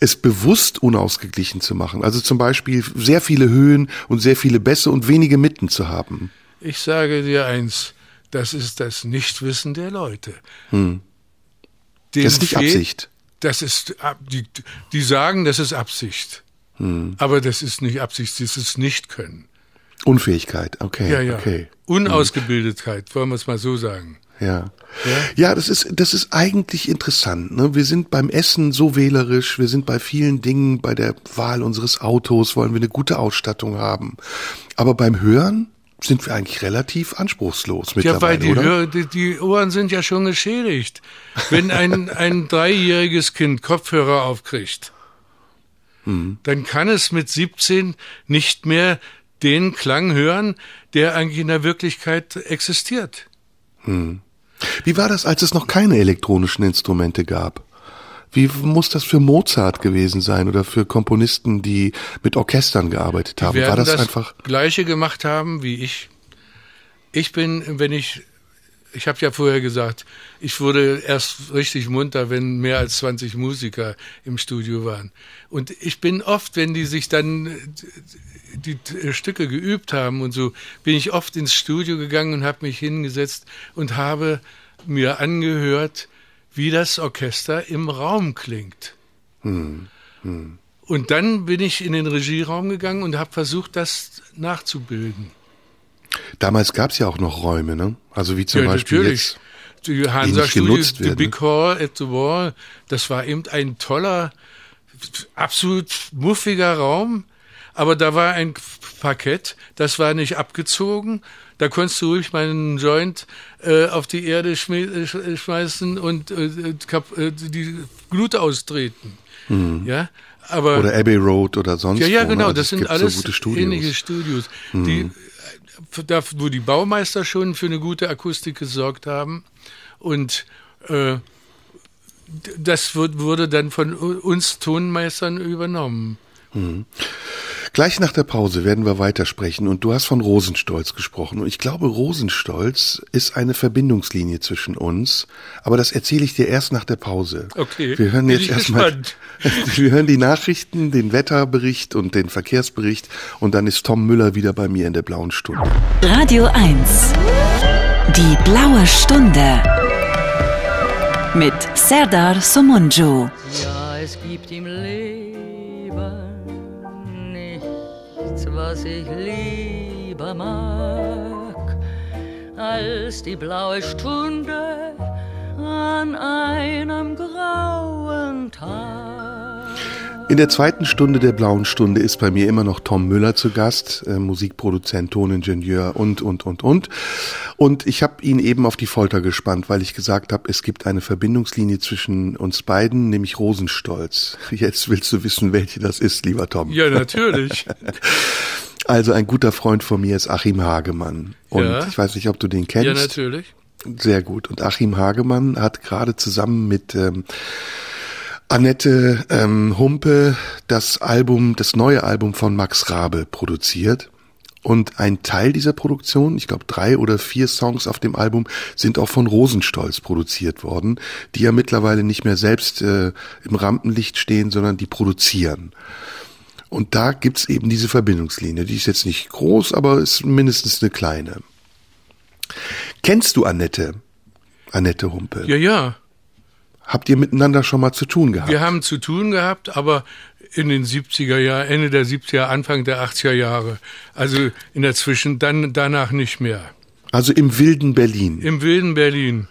es bewusst unausgeglichen zu machen? Also zum Beispiel sehr viele Höhen und sehr viele Bässe und wenige Mitten zu haben. Ich sage dir eins, das ist das Nichtwissen der Leute. Hm. Das ist nicht Absicht. Das ist, die, die sagen, das ist Absicht. Hm. Aber das ist nicht Absicht, das ist Nicht-Können. Unfähigkeit, okay. Ja, ja. Okay. Unausgebildetheit, wollen wir es mal so sagen. Ja. Ja, das ist, das ist eigentlich interessant. Ne? Wir sind beim Essen so wählerisch, wir sind bei vielen Dingen, bei der Wahl unseres Autos wollen wir eine gute Ausstattung haben. Aber beim Hören sind wir eigentlich relativ anspruchslos Ja, weil mittlerweile, die, oder? Hör, die, die Ohren sind ja schon geschädigt. Wenn ein, ein dreijähriges Kind Kopfhörer aufkriegt, Hm. dann kann es mit 17 nicht mehr den Klang hören, der eigentlich in der Wirklichkeit existiert. Wie war das, als es noch keine elektronischen Instrumente gab? Wie muss das für Mozart gewesen sein oder für Komponisten, die mit Orchestern gearbeitet haben? War das, das einfach? Gleiche gemacht haben wie ich. Ich bin, wenn ich, ich habe ja vorher gesagt, ich wurde erst richtig munter, wenn mehr als 20 Musiker im Studio waren. Und ich bin oft, wenn die sich dann die Stücke geübt haben und so, bin ich oft ins Studio gegangen und habe mich hingesetzt und habe mir angehört, wie das Orchester im Raum klingt. Und dann bin ich in den Regieraum gegangen und habe versucht, das nachzubilden. Damals gab es ja auch noch Räume, ne? Also wie zum ja, Beispiel natürlich. jetzt. Die Hansa nicht Studio, genutzt The werden, Big Hall at the Wall, das war eben ein toller, absolut muffiger Raum. Aber da war ein Parkett, das war nicht abgezogen. Da konntest du ruhig meinen Joint äh, auf die Erde schme äh, sch- schmeißen und äh, äh, die Glut austreten. Ja, aber Oder Abbey Road oder sonst ja, ja, wo, ne? genau. Also das sind alles so gute Studios. Mhm. ähnliche Studios, die, äh, da, wo die Baumeister schon für eine gute Akustik gesorgt haben. Und äh, das wur- wurde dann von uns Tonmeistern übernommen. Gleich nach der Pause werden wir weitersprechen und du hast von Rosenstolz gesprochen und ich glaube, Rosenstolz ist eine Verbindungslinie zwischen uns, aber das erzähle ich dir erst nach der Pause. Okay, Wir hören jetzt erstmal, wir hören die Nachrichten, den Wetterbericht und den Verkehrsbericht und dann ist Tom Müller wieder bei mir in der blauen Stunde. Radio 1. Die blaue Stunde. Mit Serdar Somunju. Ja, es gibt im Leben was ich lieber mag, als die blaue Stunde an einem grauen Tag. In der zweiten Stunde der blauen Stunde ist bei mir immer noch Tom Müller zu Gast, äh, Musikproduzent, Toningenieur und, und, und, und. Und ich habe ihn eben auf die Folter gespannt, weil ich gesagt habe, es gibt eine Verbindungslinie zwischen uns beiden, nämlich Rosenstolz. Jetzt willst du wissen, welche das ist, lieber Tom. Ja, natürlich. Also ein guter Freund von mir ist Achim Hagemann. Und Ja. ich weiß nicht, ob du den kennst. ja, natürlich. Sehr gut. Und Achim Hagemann hat gerade zusammen mit ähm, Annette ähm, Humpe das Album, das neue Album von Max Rabe produziert. Und ein Teil dieser Produktion, ich glaube drei oder vier Songs auf dem Album, sind auch von Rosenstolz produziert worden, die ja mittlerweile nicht mehr selbst äh, im Rampenlicht stehen, sondern die produzieren. Und da gibt's eben diese Verbindungslinie. Die ist jetzt nicht groß, aber ist mindestens eine kleine. Kennst du Annette? Annette Humpe. Ja, ja. Habt ihr miteinander schon mal zu tun gehabt? Wir haben zu tun gehabt, aber in den 70er Jahren, Ende der 70er, Anfang der 80er Jahre. Also in der Zwischen, dann danach nicht mehr. Also im wilden Berlin. Im wilden Berlin.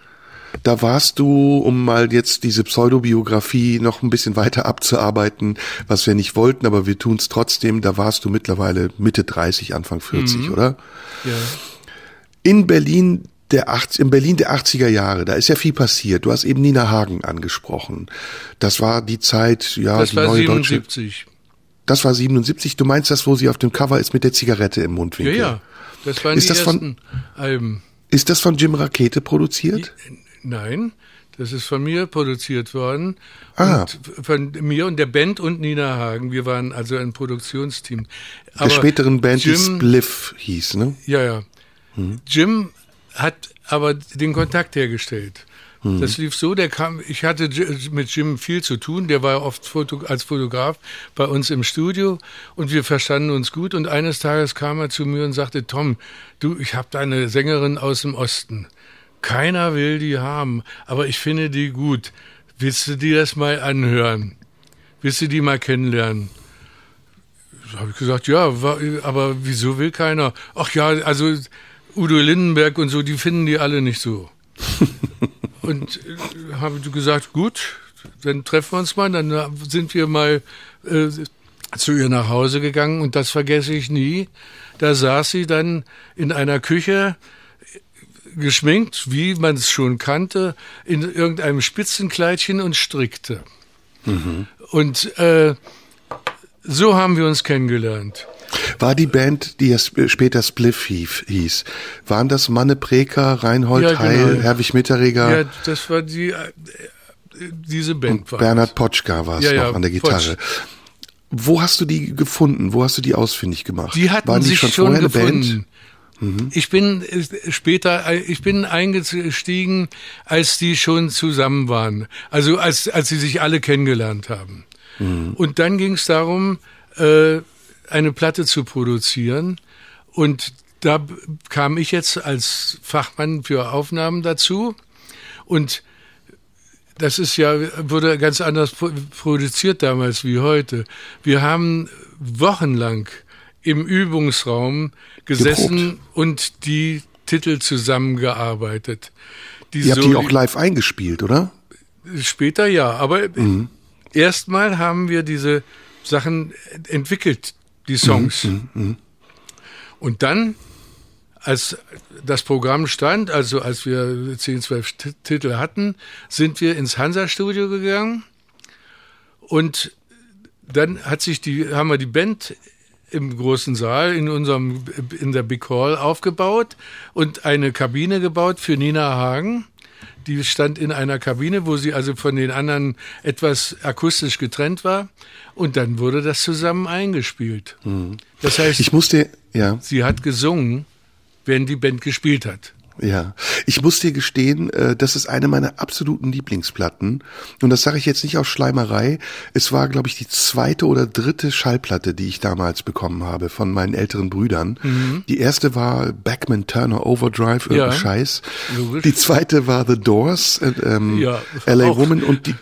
Da warst du, um mal jetzt diese Pseudobiografie noch ein bisschen weiter abzuarbeiten, was wir nicht wollten, aber wir tun es trotzdem. Da warst du mittlerweile Mitte 30, Anfang 40, oder? Ja. In Berlin der 80, in Berlin der 80er Jahre, da ist ja viel passiert. Du hast eben Nina Hagen angesprochen. Das war die Zeit, ja, Das die war neue 77. deutsche. Das war 77. Du meinst das, wo sie auf dem Cover ist mit der Zigarette im Ja, Mundwinkel? ja. Das waren Ist die das von- ersten Alben. Ist das von Jim Rakete produziert? Nein, das ist von mir produziert worden. Ah. Von mir und der Band und Nina Hagen. Wir waren also ein Produktionsteam. Der späteren Band, die Jim, Spliff hieß, ne? Ja, ja. Jim hat aber den Kontakt hergestellt. Das lief so, der kam, ich hatte mit Jim viel zu tun, der war oft Foto, als Fotograf bei uns im Studio und wir verstanden uns gut und eines Tages kam er zu mir und sagte, Tom, du, ich habe da eine Sängerin aus dem Osten. Keiner will die haben, aber ich finde die gut. Willst du dir das mal anhören? Willst du die mal kennenlernen? habe ich gesagt, ja, aber wieso will keiner? Ach ja, also Udo Lindenberg und so, die finden die alle nicht so. und äh, habe gesagt, gut, dann treffen wir uns mal. Dann äh, sind wir mal äh, zu ihr nach Hause gegangen und das vergesse ich nie. Da saß sie dann in einer Küche geschminkt, wie man es schon kannte, in irgendeinem Spitzenkleidchen und strickte. Und äh, so haben wir uns kennengelernt. War die Band, die ja sp- später Spliff hieß, waren das Manne Preker, Reinhold Ja, genau. Heil, Herwig Mitterreger Ja, das war die, äh, diese Band. und Bernhard. Potschka war es Ja, ja, noch an der Gitarre. Wo hast du die gefunden? Wo hast du die ausfindig gemacht? Die hatten waren die sich schon, schon, vorher eine gefunden. Band? Ich bin äh, später, äh, ich bin eingestiegen, als die schon zusammen waren. Also als, als sie sich alle kennengelernt haben. Und dann ging es darum, äh, eine Platte zu produzieren. Und da kam ich jetzt als Fachmann für Aufnahmen dazu. Und das ist ja, wurde ganz anders pro- produziert damals wie heute. Wir haben wochenlang im Übungsraum gesessen und die Titel zusammengearbeitet. Die Ihr habt so- die auch live eingespielt, oder? Später ja, aber erstmal haben wir diese Sachen entwickelt, die Songs. Und dann, als das Programm stand, also als wir 10, 12 T- Titel hatten, sind wir ins Hansa-Studio gegangen und dann hat sich die, haben wir die Band im großen Saal in unserem, in der Big Hall aufgebaut und eine Kabine gebaut für Nina Hagen. Die stand in einer Kabine, wo sie also von den anderen etwas akustisch getrennt war. Und dann wurde das zusammen eingespielt. Das heißt, Ich musste, ja, sie hat gesungen, während die Band gespielt hat. Ja. Ich muss dir gestehen, äh, das ist eine meiner absoluten Lieblingsplatten. Und das sage ich jetzt nicht aus Schleimerei. Es war, glaube ich, die zweite oder dritte Schallplatte, die ich damals bekommen habe von meinen älteren Brüdern. Die erste war Backman Turner Overdrive, irgendein Mhm. Ja, Scheiß. logisch. Die zweite war The Doors, äh, ähm, Ja, LA auch. Woman und die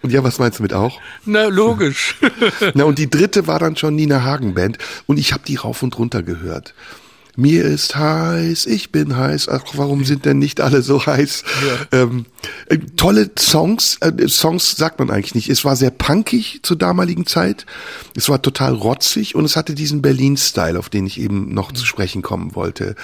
und ja, was meinst du mit auch? Na, logisch. Na, und die dritte war dann schon Nina Hagen Band und ich habe die rauf und runter gehört. Mir ist heiß, ich bin heiß. Ach, warum sind denn nicht alle so heiß? Ähm, äh, tolle Songs, äh, Songs sagt man eigentlich nicht. Es war sehr punkig zur damaligen Zeit. Es war total rotzig und es hatte diesen Berlin-Style, auf den ich eben noch zu sprechen kommen wollte.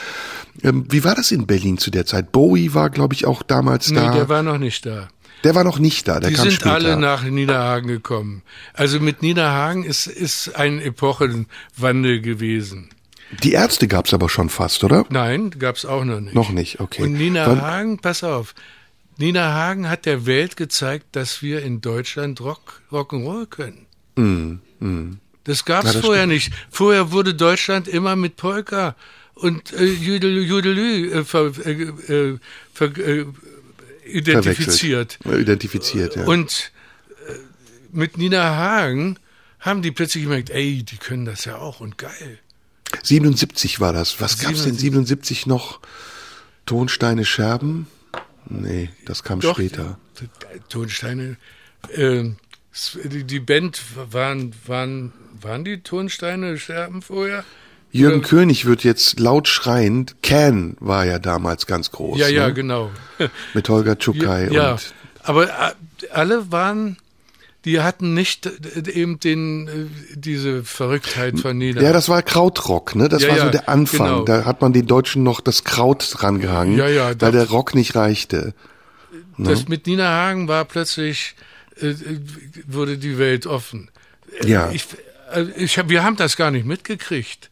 Ähm, wie war das in Berlin zu der Zeit? Bowie war, glaube ich, auch damals nee, da. der war noch nicht da. der war noch nicht da, der Die kam sind später. alle nach Niederhagen gekommen. Also mit Niederhagen ist, ist ein Epochenwandel gewesen. Die Ärzte gab's aber schon fast, oder? Nein, gab's auch noch nicht. Noch nicht, okay. Und Nina Wann- Hagen, pass auf. Nina Hagen hat der Welt gezeigt, dass wir in Deutschland Rock, Rock'n'Roll können. Das gab's Ja, das vorher nicht. Vorher wurde Deutschland immer mit Polka und äh, Jüdel, Jüdelü äh, ver, äh, äh, ver, äh, identifiziert. Identifiziert, ja. Und äh, mit Nina Hagen haben die plötzlich gemerkt, ey, die können das ja auch und geil. 77 war das. Was gab's denn 77 noch? Tonsteine Scherben? Nee, das kam Doch, später. Tonsteine. Äh, die, Band waren, waren, waren die Tonsteine Scherben vorher? Jürgen Oder- König wird jetzt laut schreiend. Can war ja damals ganz groß. Ja, ja, ne? genau. Mit Holger Tschukai ja, und aber äh, alle waren, die hatten nicht äh, eben den, äh, diese Verrücktheit von Nina. ja, das war Krautrock, ne? Das Ja, war so ja, der Anfang. genau. Da hat man den Deutschen noch das Kraut drangehangen, Ja, ja, da- weil der Rock nicht reichte. das mit Nina Hagen war plötzlich, äh, äh, wurde die Welt offen. Ja. Ich, ich hab, wir haben das gar nicht mitgekriegt.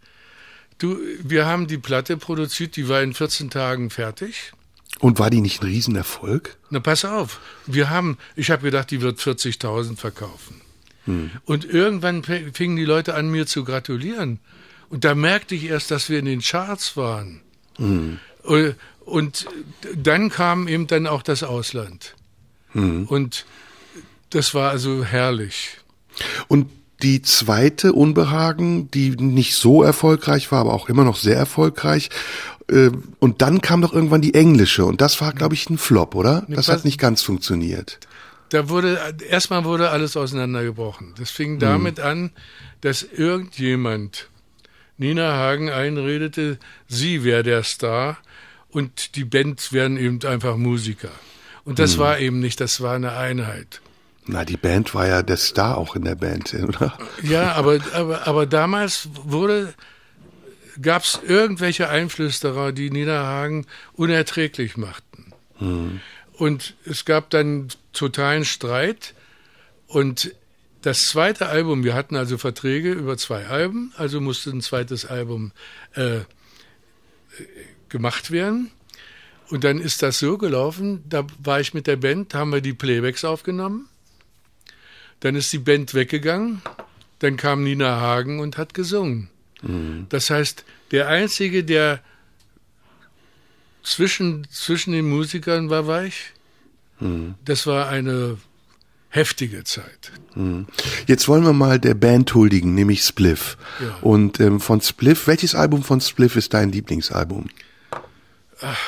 Du, wir haben die Platte produziert, die war in 14 Tagen fertig. Und war die nicht ein Riesenerfolg? Na, pass auf. Wir haben, ich habe gedacht, die wird 40.000 verkaufen. Hm. Und irgendwann fingen die Leute an, mir zu gratulieren. Und da merkte ich erst, dass wir in den Charts waren. Hm. Und dann kam eben dann auch das Ausland. Hm. Und das war also herrlich. Und die zweite Unbehagen, die nicht so erfolgreich war, aber auch immer noch sehr erfolgreich. Äh, und dann kam doch irgendwann die englische und das war, glaube ich, ein Flop, oder? Das hat nicht ganz funktioniert. Da wurde, erstmal wurde alles auseinandergebrochen. Das fing hm. damit an, dass irgendjemand Nina Hagen einredete, sie wäre der Star und die Band wären eben einfach Musiker. Und das hm. war eben nicht, das war eine Einheit. Na, die Band war ja der Star auch in der Band, oder? Ja, aber, aber, aber damals wurde, gab es irgendwelche Einflüsterer, die Niederhagen unerträglich machten. Hm. Und es gab dann totalen Streit. Und das zweite Album, wir hatten also Verträge über zwei Alben, also musste ein zweites Album äh, gemacht werden. Und dann ist das so gelaufen, da war ich mit der Band, haben wir die Playbacks aufgenommen. Dann ist die Band weggegangen, dann kam Nina Hagen und hat gesungen. Mhm. Das heißt, der Einzige, der zwischen, zwischen den Musikern war, war ich. Mhm. Das war eine heftige Zeit. Mhm. Jetzt wollen wir mal der Band huldigen, nämlich Spliff. Ja. Und ähm, von Spliff, welches Album von Spliff ist dein Lieblingsalbum? Ach,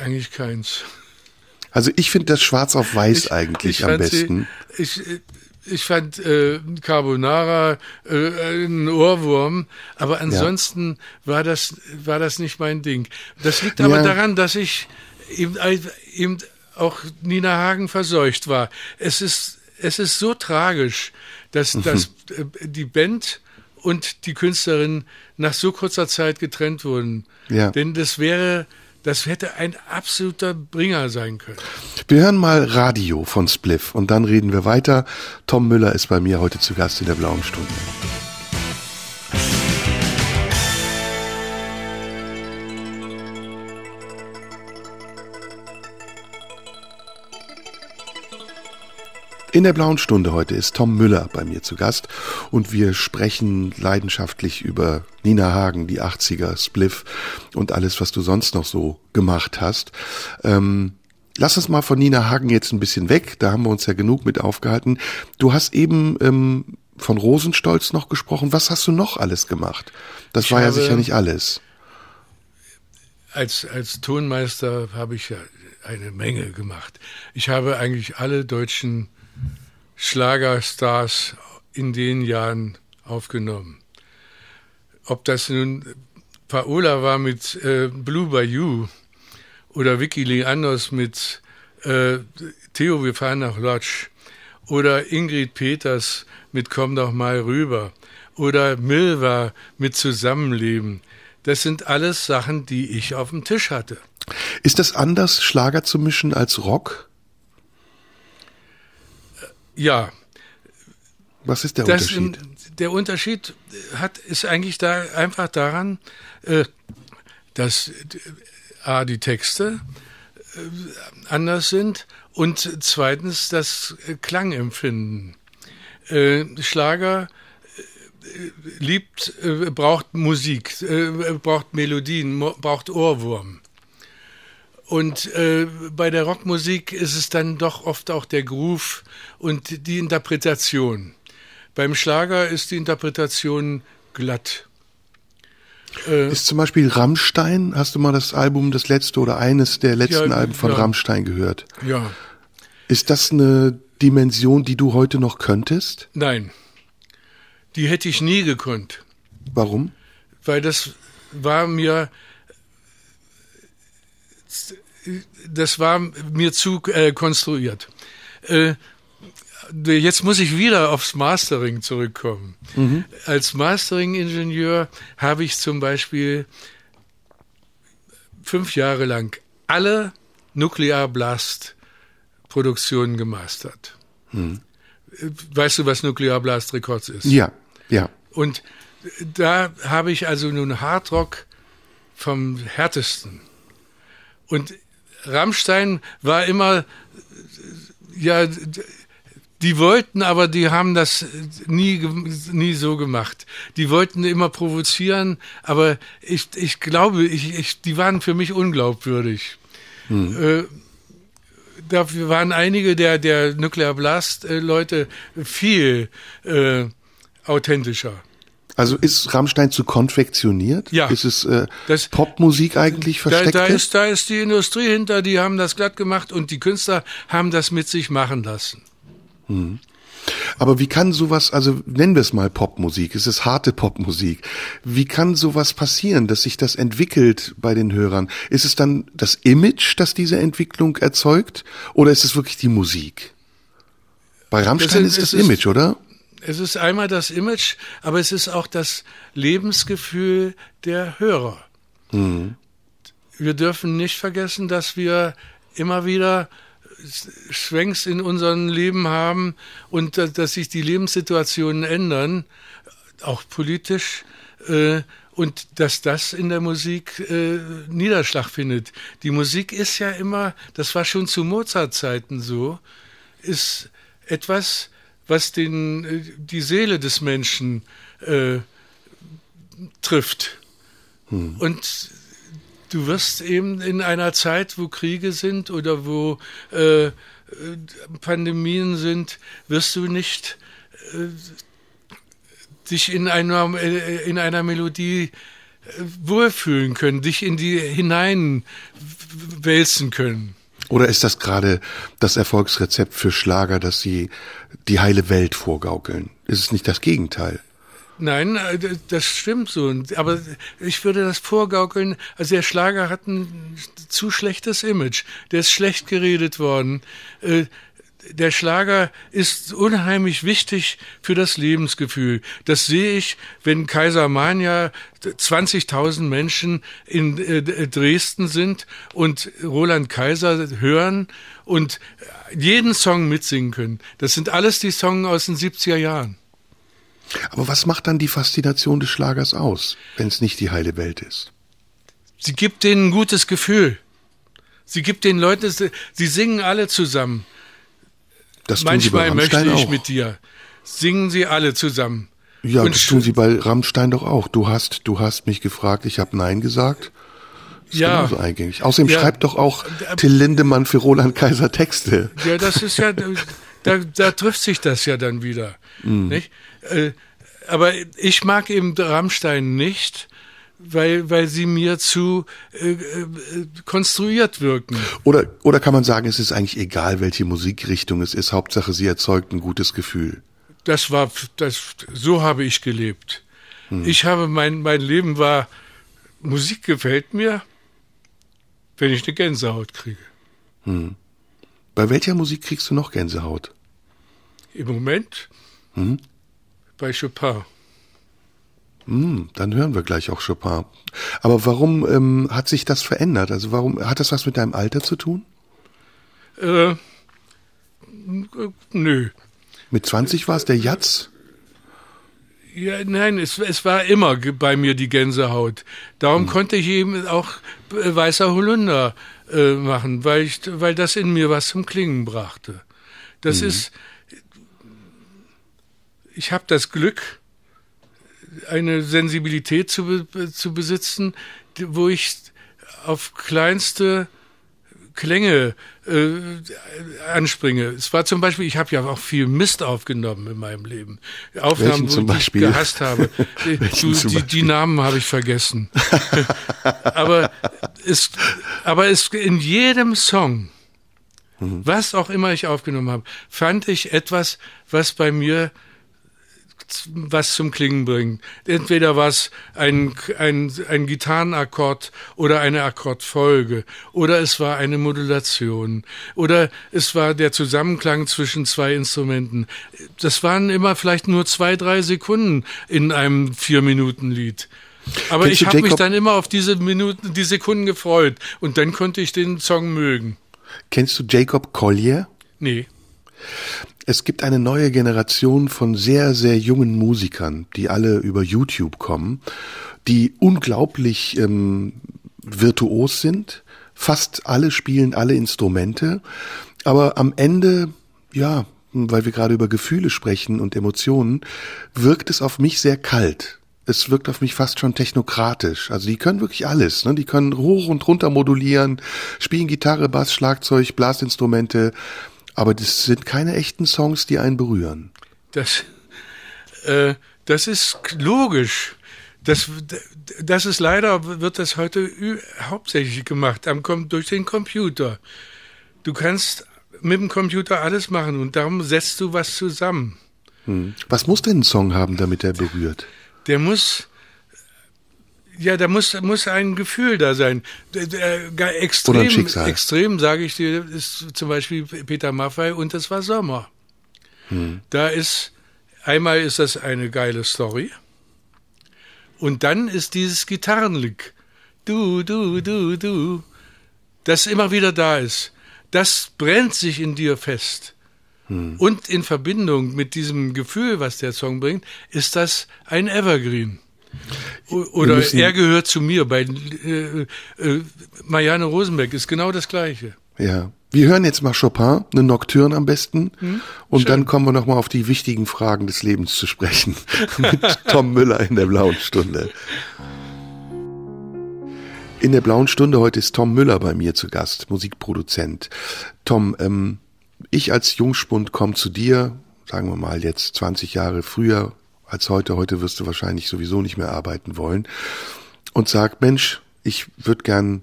eigentlich keins. Also ich finde das Schwarz auf Weiß ich, eigentlich ich am besten. Sie, ich, ich fand äh, Carbonara äh, ein Ohrwurm, aber ansonsten ja. war das war das nicht mein Ding. Das liegt aber ja. daran, dass ich eben, eben auch Nina Hagen verseucht war. Es ist es ist so tragisch, dass, mhm. dass äh, die Band und die Künstlerin nach so kurzer Zeit getrennt wurden. Ja. Denn das wäre, das hätte ein absoluter Bringer sein können. Wir hören mal Radio von Spliff und dann reden wir weiter. Tom Müller ist bei mir heute zu Gast in der Blauen Stunde. In der blauen Stunde heute ist Tom Müller bei mir zu Gast und wir sprechen leidenschaftlich über Nina Hagen, die 80er, Spliff und alles, was du sonst noch so gemacht hast. Ähm, lass uns mal von Nina Hagen jetzt ein bisschen weg, da haben wir uns ja genug mit aufgehalten. Du hast eben ähm, von Rosenstolz noch gesprochen. Was hast du noch alles gemacht? Das ich war ja sicher nicht alles. Als, als Tonmeister habe ich ja eine Menge gemacht. Ich habe eigentlich alle deutschen Schlagerstars in den Jahren aufgenommen. Ob das nun Paola war mit äh, Blue Bayou oder Vicky Anders mit äh, Theo, wir fahren nach Lodge oder Ingrid Peters mit Komm doch mal rüber oder Milva mit Zusammenleben. Das sind alles Sachen, die ich auf dem Tisch hatte. Ist das anders, Schlager zu mischen als Rock? Ja. Was ist der das, Unterschied? Der Unterschied hat, ist eigentlich da einfach daran, äh, dass äh, A, die Texte äh, anders sind und zweitens das Klangempfinden. Schlager liebt, braucht Musik, braucht Melodien, braucht Ohrwurm. Und äh, bei der Rockmusik ist es dann doch oft auch der Groove und die Interpretation. Beim Schlager ist die Interpretation glatt. Äh, ist zum Beispiel Rammstein, hast du mal das Album, das letzte oder eines der letzten ja, Alben von ja. Rammstein gehört? Ja. Ist das eine Dimension, die du heute noch könntest? Nein. Die hätte ich nie gekonnt. Warum? Weil das war mir das war mir zu äh, konstruiert. Äh, jetzt muss ich wieder aufs Mastering zurückkommen. Mhm. Als Mastering-Ingenieur habe ich zum Beispiel fünf Jahre lang alle Nuklearblast-Produktionen gemastert. Mhm. Weißt du, was Nuklearblast Records ist? Ja, ja. Und da habe ich also nun Hardrock vom härtesten. Und Rammstein war immer, ja, die wollten, aber die haben das nie, nie so gemacht. Die wollten immer provozieren, aber ich, ich glaube, ich, ich, die waren für mich unglaubwürdig. Hm. Äh, dafür waren einige der, der Nuclear Blast äh, Leute viel äh, authentischer. Also ist Rammstein zu konfektioniert? Ja. Ist es äh, das, Popmusik eigentlich versteckt? Da, da, ist, da ist die Industrie hinter, die haben das glatt gemacht und die Künstler haben das mit sich machen lassen. Hm. Aber wie kann sowas, also nennen wir es mal Popmusik, es ist harte Popmusik. Wie kann sowas passieren, dass sich das entwickelt bei den Hörern? Ist es dann das Image, das diese Entwicklung erzeugt? Oder ist es wirklich die Musik? Bei Rammstein das ist, ist das Image, oder? Es ist einmal das Image, aber es ist auch das Lebensgefühl der Hörer. Mhm. Wir dürfen nicht vergessen, dass wir immer wieder Schwenks in unserem Leben haben und dass sich die Lebenssituationen ändern, auch politisch, äh, und dass das in der Musik äh, Niederschlag findet. Die Musik ist ja immer, das war schon zu Mozart-Zeiten so, ist etwas, was den, äh, die Seele des Menschen äh, trifft. Hm. Und du wirst eben in einer Zeit, wo Kriege sind oder wo äh, Pandemien sind, wirst du nicht äh, dich in einer, äh, in einer Melodie äh, wohlfühlen können, dich in die hineinwälzen können. Oder ist das gerade das Erfolgsrezept für Schlager, dass sie die heile Welt vorgaukeln? Ist es nicht das Gegenteil? Nein, äh, das stimmt so. Aber ich würde das vorgaukeln. Also der Schlager hat ein zu schlechtes Image. Der ist schlecht geredet worden. Äh, der Schlager ist unheimlich wichtig für das Lebensgefühl. Das sehe ich, wenn Kaiser Mania 20.000 Menschen in äh, Dresden sind und Roland Kaiser hören und jeden Song mitsingen können. Das sind alles die Songs aus den 70er Jahren. Aber was macht dann die Faszination des Schlagers aus, wenn es nicht die heile Welt ist? Sie gibt denen ein gutes Gefühl. Sie gibt den Leuten, sie singen alle zusammen. Das Manchmal möchte ich auch. mit dir. Singen sie alle zusammen. Ja, Und das tun sie bei Rammstein doch auch. Du hast, du hast mich gefragt, ich habe Nein gesagt. Ist ja. genauso eingängig. Außerdem ja. schreibt doch auch Till Lindemann für Roland Kaiser Texte. Ja, das ist ja, da, da trifft sich das ja dann wieder. Mhm. Nicht? Äh, aber ich mag eben Rammstein nicht, weil, weil sie mir zu äh, äh, konstruiert wirken. Oder, oder kann man sagen, es ist eigentlich egal, welche Musikrichtung es ist, Hauptsache sie erzeugt ein gutes Gefühl. Das war, das, so habe ich gelebt. Hm. Ich habe, mein, mein Leben war, Musik gefällt mir, wenn ich eine Gänsehaut kriege. Hm. Bei welcher Musik kriegst du noch Gänsehaut? Im Moment? Hm? Bei Chopin. Hm, dann hören wir gleich auch Chopin. Aber warum ähm, hat sich das verändert? Also warum hat das was mit deinem Alter zu tun? Äh, nö. Mit 20 war es der Jatz? Ja, nein, es, es war immer bei mir die Gänsehaut. Darum hm. konnte ich eben auch äh, weißer Holunder äh, machen, weil ich, weil das in mir was zum Klingen brachte. Das hm. ist, ich habe das Glück, eine Sensibilität zu, zu besitzen, wo ich auf kleinste Klänge äh, anspringe. Es war zum Beispiel, ich habe ja auch viel Mist aufgenommen in meinem Leben. Aufnahmen, Welchen wo ich gehasst habe. du, die, die, Namen habe ich vergessen. aber es, aber es in jedem Song, mhm. was auch immer ich aufgenommen habe, fand ich etwas, was bei mir was zum Klingen bringt. Entweder war es ein, ein, ein Gitarrenakkord oder eine Akkordfolge oder es war eine Modulation oder es war der Zusammenklang zwischen zwei Instrumenten. Das waren immer vielleicht nur zwei, drei Sekunden in einem Vier-Minuten-Lied. Aber Kennst ich habe mich dann immer auf diese Minuten, die Sekunden gefreut und dann konnte ich den Song mögen. Kennst du Jacob Collier? Nee. Es gibt eine neue Generation von sehr, sehr jungen Musikern, die alle über YouTube kommen, die unglaublich ähm, virtuos sind. Fast alle spielen alle Instrumente, aber am Ende, ja, weil wir gerade über Gefühle sprechen und Emotionen, wirkt es auf mich sehr kalt es wirkt auf mich fast schon technokratisch. Also die können wirklich alles. Ne? Die können hoch und runter modulieren, spielen Gitarre, Bass, Schlagzeug, Blasinstrumente. Aber das sind keine echten Songs, die einen berühren. Das, äh, das ist logisch. Das, das ist leider, wird das heute hauptsächlich gemacht, am, durch den Computer. Du kannst mit dem Computer alles machen und darum setzt du was zusammen. Hm. Was muss denn ein Song haben, damit er berührt? der muss ja, da muss, muss ein Gefühl da sein. Extrem, extrem sage ich dir, ist zum Beispiel Peter Maffei und es war Sommer. Hm. Da ist, einmal ist das eine geile Story. Und dann ist dieses Gitarrenlick. Du, du, du, du. Das immer wieder da ist. Das brennt sich in dir fest. Hm. Und in Verbindung mit diesem Gefühl, was der Song bringt, ist das ein Evergreen. Oder er gehört zu mir. Bei äh, äh, Marianne Rosenberg ist genau das Gleiche. Ja. Wir hören jetzt mal Chopin, eine Nocturne am besten. Hm? Und Schön. dann kommen wir nochmal auf die wichtigen Fragen des Lebens zu sprechen. Mit Tom Müller in der blauen Stunde. In der blauen Stunde heute ist Tom Müller bei mir zu Gast, Musikproduzent. Tom, ähm, ich als Jungspund komme zu dir, sagen wir mal jetzt 20 Jahre früher als heute, heute wirst du wahrscheinlich sowieso nicht mehr arbeiten wollen, und sag, Mensch, ich würde gern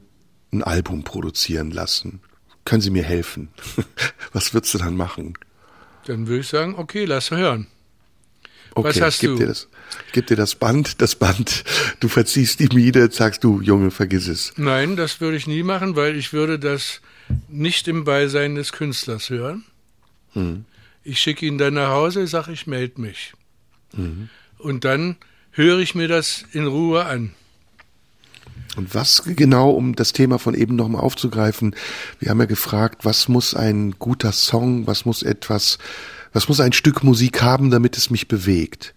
ein Album produzieren lassen. Können Sie mir helfen? Was würdest du dann machen? Dann würde ich sagen, okay, lass hören. Okay, Was hast gib du? Dir das, gib dir das Band, das Band, du verziehst die Miete, sagst du, Junge, vergiss es. Nein, das würde ich nie machen, weil ich würde das nicht im Beisein des Künstlers hören. Mhm. Ich schicke ihn dann nach Hause, sage ich melde mich. Mhm. Und dann höre ich mir das in Ruhe an. Und was genau, um das Thema von eben nochmal aufzugreifen, wir haben ja gefragt, was muss ein guter Song, was muss etwas, was muss ein Stück Musik haben, damit es mich bewegt?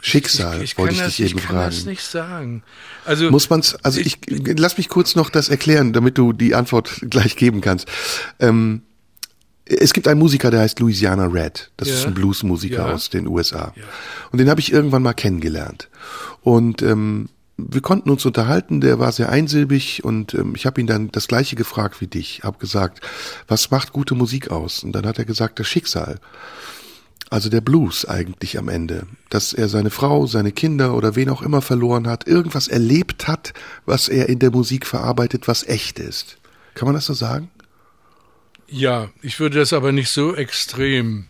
Schicksal, ich, ich wollte ich das, dich eben fragen. Ich kann das nicht sagen. Also muss man's, also ich, ich, lass mich kurz noch das erklären, damit du die Antwort gleich geben kannst. Ähm, es gibt einen Musiker, der heißt Louisiana Red. Das ja. ist ein Bluesmusiker ja. aus den USA. Ja. Und den habe ich irgendwann mal kennengelernt. Und ähm, wir konnten uns unterhalten, der war sehr einsilbig und ähm, ich habe ihn dann das gleiche gefragt wie dich. Habe gesagt, was macht gute Musik aus? Und dann hat er gesagt, das Schicksal also der Blues eigentlich am Ende, dass er seine Frau, seine Kinder oder wen auch immer verloren hat, irgendwas erlebt hat, was er in der Musik verarbeitet, was echt ist. Kann man das so sagen? Ja, ich würde das aber nicht so extrem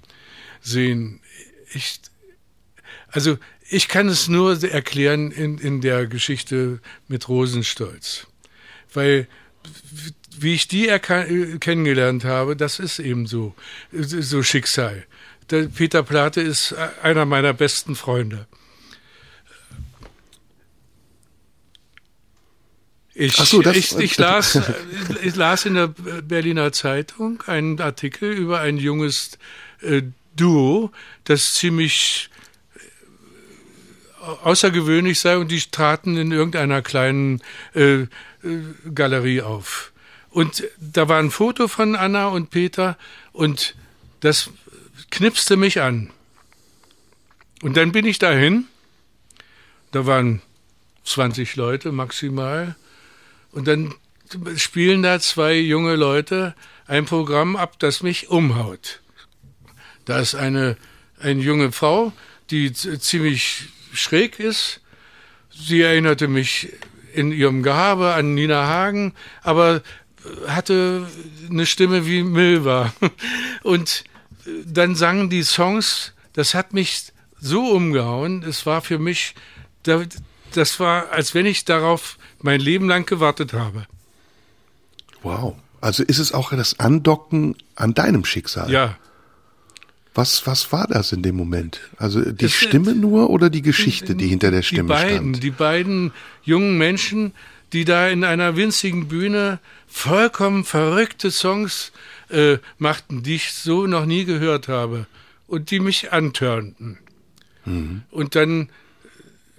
sehen. Ich, also ich kann es nur erklären in, in der Geschichte mit Rosenstolz. Weil wie ich die kennengelernt habe, das ist eben so, so Schicksal. Der Peter Plate ist einer meiner besten Freunde. Ich, so, das, ich, ich, las, ich las in der Berliner Zeitung einen Artikel über ein junges äh, Duo, das ziemlich äh, außergewöhnlich sei und die traten in irgendeiner kleinen äh, äh, Galerie auf. Und da war ein Foto von Anna und Peter und das knipste mich an. Und dann bin ich dahin. Da waren 20 Leute maximal. Und dann spielen da zwei junge Leute ein Programm ab, das mich umhaut. Da ist eine, eine junge Frau, die ziemlich schräg ist. Sie erinnerte mich in ihrem Gehabe an Nina Hagen, aber hatte eine Stimme wie Milva. Und dann sangen die Songs, das hat mich so umgehauen, es war für mich, das war, als wenn ich darauf mein Leben lang gewartet habe. Wow. Also ist es auch das Andocken an deinem Schicksal? Ja. Was, was war das in dem Moment? Also die es, Stimme nur oder die Geschichte, die hinter der Stimme die beiden, stand? Die beiden jungen Menschen, die da in einer winzigen Bühne vollkommen verrückte Songs äh, machten, die ich so noch nie gehört habe und die mich antörnten. Mhm. Und dann,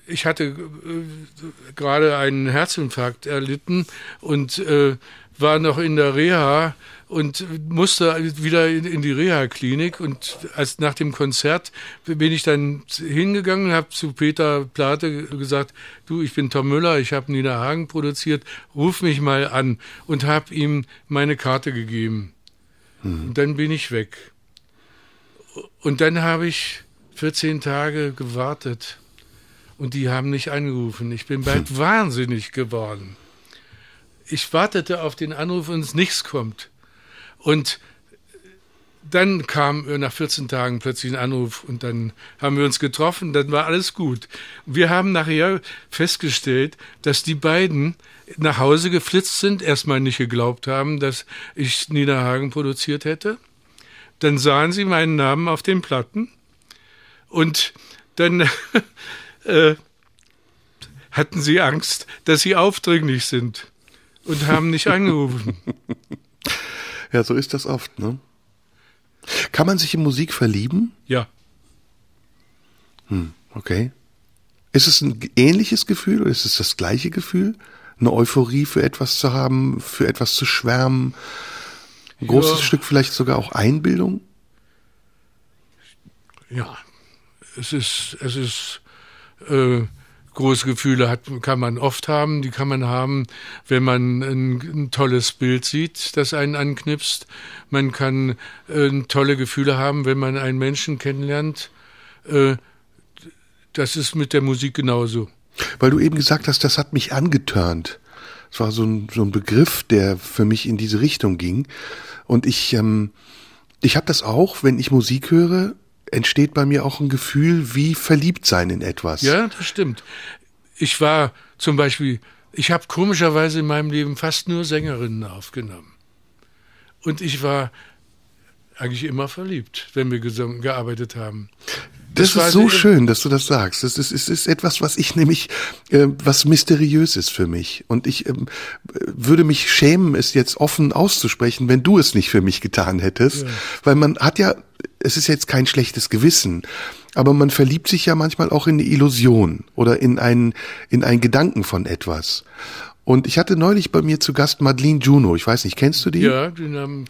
ich hatte äh, gerade einen Herzinfarkt erlitten und äh, war noch in der Reha und musste wieder in, die Reha-Klinik. Und als nach dem Konzert bin ich dann hingegangen, habe zu Peter Plate gesagt, du, ich bin Tom Müller, ich habe Nina Hagen produziert, ruf mich mal an und habe ihm meine Karte gegeben. Mhm. Und dann bin ich weg. Und dann habe ich 14 Tage gewartet und die haben nicht angerufen. Ich bin bald hm. wahnsinnig geworden. Ich wartete auf den Anruf und nichts kommt. Und dann kam nach 14 Tagen plötzlich ein Anruf und dann haben wir uns getroffen, dann war alles gut. Wir haben nachher festgestellt, dass die beiden nach Hause geflitzt sind, erstmal nicht geglaubt haben, dass ich Niederhagen produziert hätte. Dann sahen sie meinen Namen auf den Platten und dann äh, hatten sie Angst, dass sie aufdringlich sind und haben nicht angerufen. Ja, so ist das oft, ne? Kann man sich in Musik verlieben? Ja. Hm, okay. Ist es ein ähnliches Gefühl oder ist es das gleiche Gefühl? Eine Euphorie für etwas zu haben, für etwas zu schwärmen? Ein großes ja. Stück vielleicht sogar auch Einbildung? Ja. Es ist, es ist, äh, große Gefühle hat, kann man oft haben. Die kann man haben, wenn man ein, ein tolles Bild sieht, das einen anknipst. Man kann äh, tolle Gefühle haben, wenn man einen Menschen kennenlernt. Äh, das ist mit der Musik genauso. Weil du eben gesagt hast, das hat mich angetörnt. Es war so ein, so ein Begriff, der für mich in diese Richtung ging. Und ich, ähm, ich habe das auch, wenn ich Musik höre, entsteht bei mir auch ein Gefühl wie verliebt sein in etwas. Ja, das stimmt. Ich war zum Beispiel, ich habe komischerweise in meinem Leben fast nur Sängerinnen aufgenommen. Und ich war eigentlich immer verliebt, wenn wir gearbeitet haben. Das, das ist so schön, dass du das sagst. Das ist, ist, ist etwas, was ich nämlich, äh, was mysteriös ist für mich. Und ich ähm, würde mich schämen, es jetzt offen auszusprechen, wenn du es nicht für mich getan hättest. Ja. Weil man hat ja, es ist jetzt kein schlechtes Gewissen, aber man verliebt sich ja manchmal auch in eine Illusion oder in einen, in einen Gedanken von etwas. Und ich hatte neulich bei mir zu Gast Madeleine Juno. Ich weiß nicht, kennst du die? Ja, den haben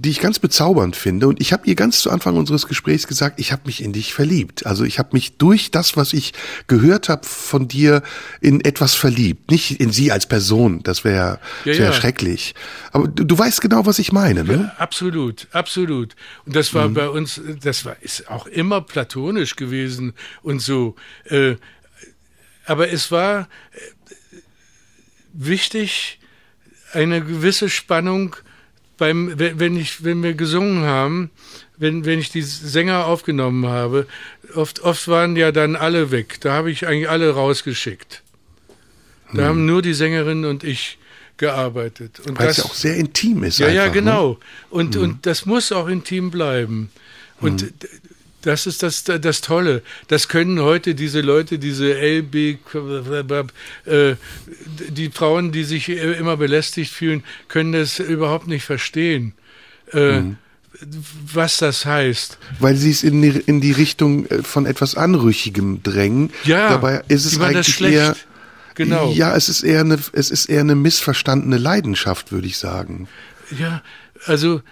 die ich ganz bezaubernd finde. Und ich habe ihr ganz zu Anfang unseres Gesprächs gesagt, ich habe mich in dich verliebt. Also ich habe mich durch das, was ich gehört habe von dir, in etwas verliebt. Nicht in sie als Person, das wäre ja, ja. schrecklich. Aber du, du, weißt genau, was ich meine, ne? Ja, absolut, absolut. Und das war mhm. bei uns, das war ist auch immer platonisch gewesen und so. Äh, aber es war äh, wichtig, eine gewisse Spannung beim, wenn ich, wenn wir gesungen haben, wenn, wenn ich die Sänger aufgenommen habe, oft, oft waren ja dann alle weg. Da habe ich eigentlich alle rausgeschickt. Da hm. haben nur die Sängerin und ich gearbeitet. Und Weil das, es ja auch sehr intim ist. Ja, einfach, ja, ne? genau. Ne? Und, hm. und das muss auch intim bleiben. Und hm. Das ist das, das Tolle. Das können heute diese Leute, diese LB, äh, die Frauen, die sich immer belästigt fühlen, können das überhaupt nicht verstehen. Äh, mhm. Was das heißt. Weil sie es in die, in die Richtung äh, von etwas Anrüchigem drängen. Ja, dabei ist es eigentlich eher. Genau. Ja, es ist eher eine, es ist eher eine missverstandene Leidenschaft, würde ich sagen. Ja, also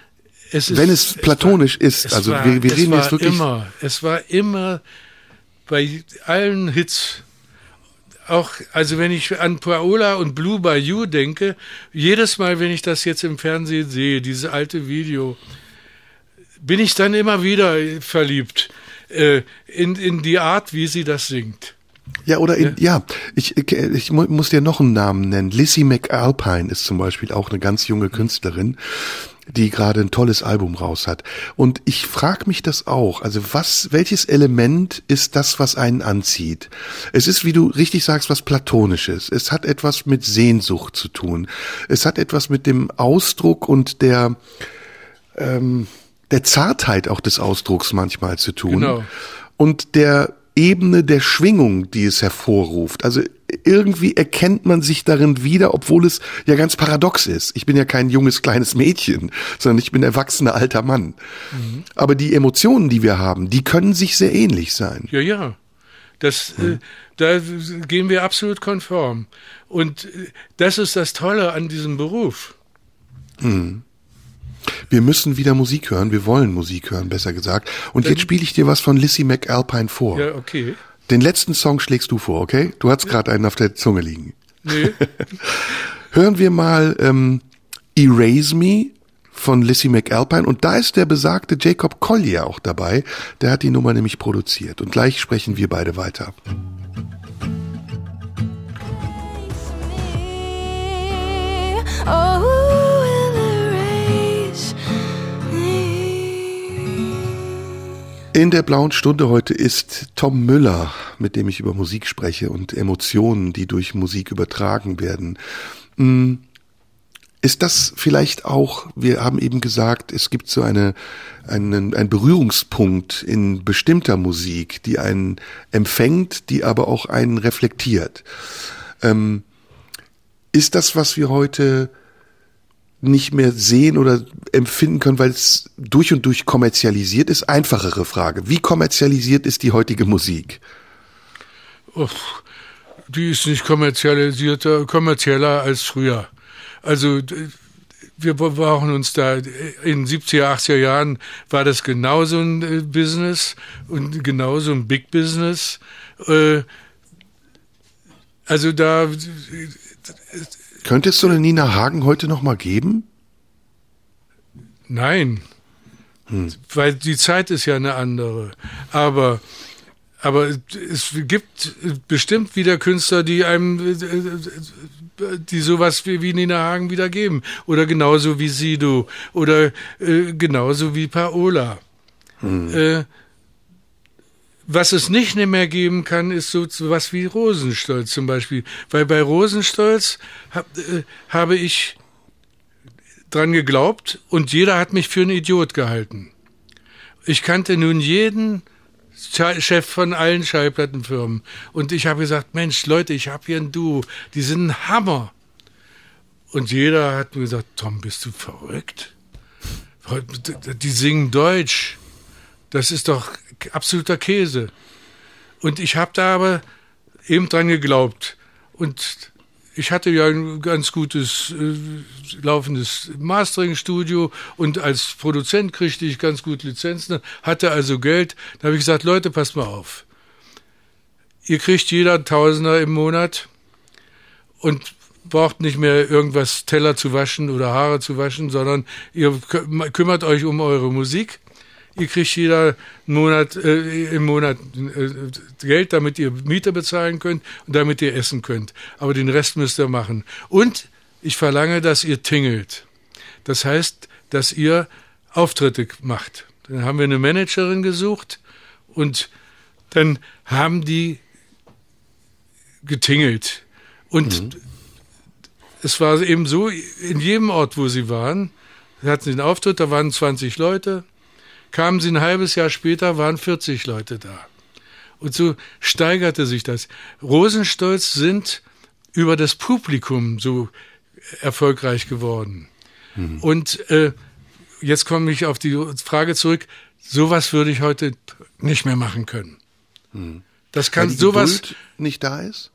es Wenn es platonisch es war, ist, also war, wir, wir reden jetzt wirklich. Immer, es war immer bei allen Hits, auch, also wenn ich an Paola und Blue Bayou denke, jedes Mal, wenn ich das jetzt im Fernsehen sehe, dieses alte Video, bin ich dann immer wieder verliebt äh, in, in die Art, wie sie das singt. Ja, oder in, ja, ja ich, ich muss dir noch einen Namen nennen. Lizzie McAlpine ist zum Beispiel auch eine ganz junge Künstlerin die gerade ein tolles Album raus hat. Und ich frage mich das auch. Also was, welches Element ist das, was einen anzieht? Es ist, wie du richtig sagst, was Platonisches. Es hat etwas mit Sehnsucht zu tun. Es hat etwas mit dem Ausdruck und der, ähm, der Zartheit auch des Ausdrucks manchmal zu tun. Genau. Und der Ebene der Schwingung, die es hervorruft. Also irgendwie erkennt man sich darin wieder, obwohl es ja ganz paradox ist. Ich bin ja kein junges kleines Mädchen, sondern ich bin erwachsener alter Mann. Mhm. Aber die Emotionen, die wir haben, die können sich sehr ähnlich sein. Ja, ja. Das, mhm. äh, da gehen wir absolut konform. Und äh, das ist das Tolle an diesem Beruf. Mhm. Wir müssen wieder Musik hören. Wir wollen Musik hören, besser gesagt. Und Dann, jetzt spiele ich dir was von Lissy McAlpine vor. Ja, okay. Den letzten Song schlägst du vor, okay? Du hast gerade einen auf der Zunge liegen. Nee. Hören wir mal ähm, Erase Me von Lissy McAlpine und da ist der besagte Jacob Collier auch dabei. Der hat die Nummer nämlich produziert und gleich sprechen wir beide weiter. In der blauen Stunde heute ist Tom Müller, mit dem ich über Musik spreche und Emotionen, die durch Musik übertragen werden. Hm, ist das vielleicht auch, wir haben eben gesagt, es gibt so eine, einen, einen Berührungspunkt in bestimmter Musik, die einen empfängt, die aber auch einen reflektiert. Ähm, ist das, was wir heute nicht mehr sehen oder empfinden können, weil es durch und durch kommerzialisiert ist? Einfachere Frage. Wie kommerzialisiert ist die heutige Musik? Oh, die ist nicht kommerzialisierter, kommerzieller als früher. Also wir brauchen uns da, in 70er, 80er Jahren war das genauso ein äh, Business und genauso ein Big Business. Äh, also da könnte es so eine Nina Hagen heute noch mal geben? Nein. Hm. Weil die Zeit ist ja eine andere. Aber, aber es gibt bestimmt wieder Künstler, die einem, die sowas wie, wie Nina Hagen wieder geben. Oder genauso wie Sido. Oder äh, genauso wie Paola. Hm. Äh, was es nicht mehr geben kann, ist so was wie Rosenstolz zum Beispiel. Weil bei Rosenstolz hab, äh, habe ich dran geglaubt und jeder hat mich für einen Idiot gehalten. Ich kannte nun jeden Chef von allen Schallplattenfirmen und ich habe gesagt, Mensch, Leute, ich habe hier ein Duo, die sind ein Hammer. Und jeder hat mir gesagt, Tom, bist du verrückt? Die singen Deutsch. Das ist doch absoluter Käse. Und ich habe da aber eben dran geglaubt. Und ich hatte ja ein ganz gutes äh, laufendes Mastering-Studio und als Produzent kriegte ich ganz gut Lizenzen, hatte also Geld. Da habe ich gesagt, Leute, passt mal auf. Ihr kriegt jeder Tausender im Monat und braucht nicht mehr irgendwas Teller zu waschen oder Haare zu waschen, sondern ihr kümmert euch um eure Musik ihr kriegt jeder Monat, äh, im Monat äh, Geld, damit ihr Miete bezahlen könnt und damit ihr essen könnt. Aber den Rest müsst ihr machen. Und ich verlange, dass ihr tingelt. Das heißt, dass ihr Auftritte macht. Dann haben wir eine Managerin gesucht und dann haben die getingelt. Und mhm. es war eben so, in jedem Ort, wo sie waren, hatten sie einen Auftritt, da waren 20 Leute, kamen sie ein halbes Jahr später, waren 40 Leute da. Und so steigerte sich das. Rosenstolz sind über das Publikum so erfolgreich geworden. Mhm. Und äh, jetzt komme ich auf die Frage zurück, sowas würde ich heute nicht mehr machen können. Mhm. Das kann Weil die sowas Geduld nicht da ist?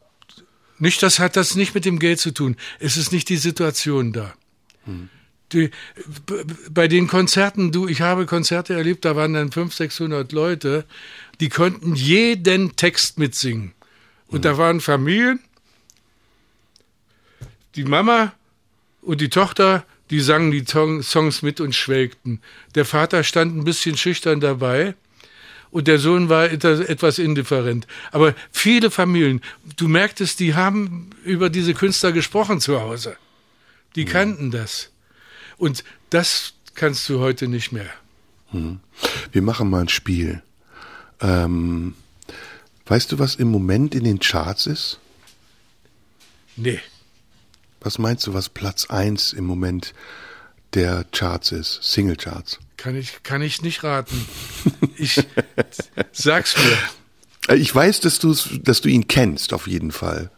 Nicht, das hat das nicht mit dem Geld zu tun. Es ist nicht die Situation da. Mhm die, bei den Konzerten, du, ich habe Konzerte erlebt, da waren dann 500, 600 Leute, die konnten jeden Text mitsingen. Und mhm. da waren Familien, die Mama und die Tochter, die sangen die Songs mit und schwelgten. Der Vater stand ein bisschen schüchtern dabei und der Sohn war etwas indifferent. Aber viele Familien, du merktest, die haben über diese Künstler gesprochen zu Hause. Die kannten das. Und das kannst du heute nicht mehr. Hm. Wir machen mal ein Spiel. Ähm, weißt du, was im Moment in den Charts ist? Nee. Was meinst du, was Platz 1 im Moment der Charts ist? Single Charts? Kann ich, kann ich nicht raten. Ich sag's mir. Ich weiß, dass, dass du ihn kennst, auf jeden Fall.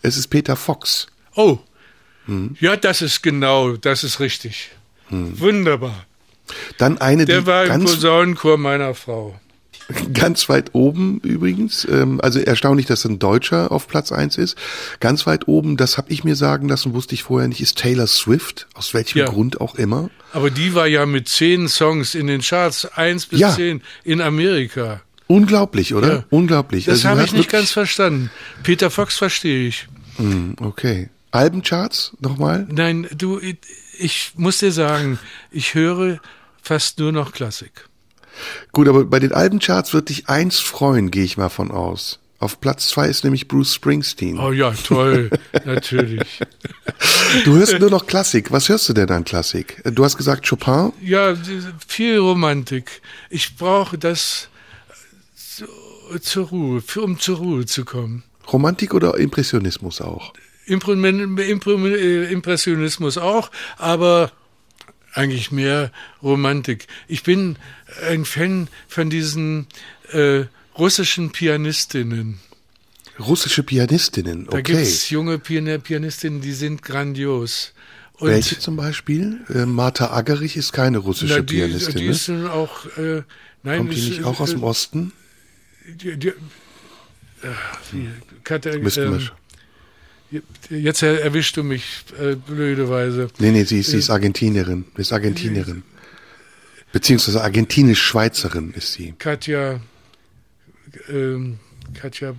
Es ist Peter Fox. Oh, ja, das ist genau, das ist richtig. Wunderbar. Dann eine, Der die war im Posaunenchor meiner Frau. ganz weit oben übrigens, ähm, also erstaunlich, dass ein Deutscher auf Platz eins ist. Ganz weit oben, das habe ich mir sagen lassen, wusste ich vorher nicht, ist Taylor Swift, aus welchem Ja. Grund auch immer. Aber die war ja mit zehn Songs in den Charts, eins bis Ja. zehn, in Amerika. Unglaublich, oder? Ja. Unglaublich. Das Also, habe ich nicht ganz verstanden. Peter Fox verstehe ich. Okay. Albencharts nochmal? Nein, du, ich- muss dir sagen, ich höre fast nur noch Klassik. Gut, aber bei den Albencharts wird dich eins freuen, gehe ich mal von aus. Auf Platz zwei ist nämlich Bruce Springsteen. Oh ja, toll, natürlich. Du hörst nur noch Klassik. Was hörst du denn an Klassik? Du hast gesagt Chopin? Ja, viel Romantik. Ich brauche das zu- zur Ruhe, um zur Ruhe zu kommen. Romantik oder Impressionismus auch? Impressionismus auch, aber eigentlich mehr Romantik. Ich bin ein Fan von diesen äh, russischen Pianistinnen. Russische Pianistinnen, Da okay. gibt's junge Pian Pianistinnen, die sind grandios. Und Welche zum Beispiel? Äh, Martha Aggerich ist keine russische na, die, Pianistin. die ne? ist auch, äh, nein, Kommt die ist, nicht auch aus dem äh, Osten? Die, die, ach, Müssten wir ähm, jetzt er- erwischst du mich äh, blöderweise. Nee, nee, sie ist, sie ist Argentinierin. Sie ist Argentinierin. Beziehungsweise Argentinisch-Schweizerin ist sie. Katja, ähm, Katja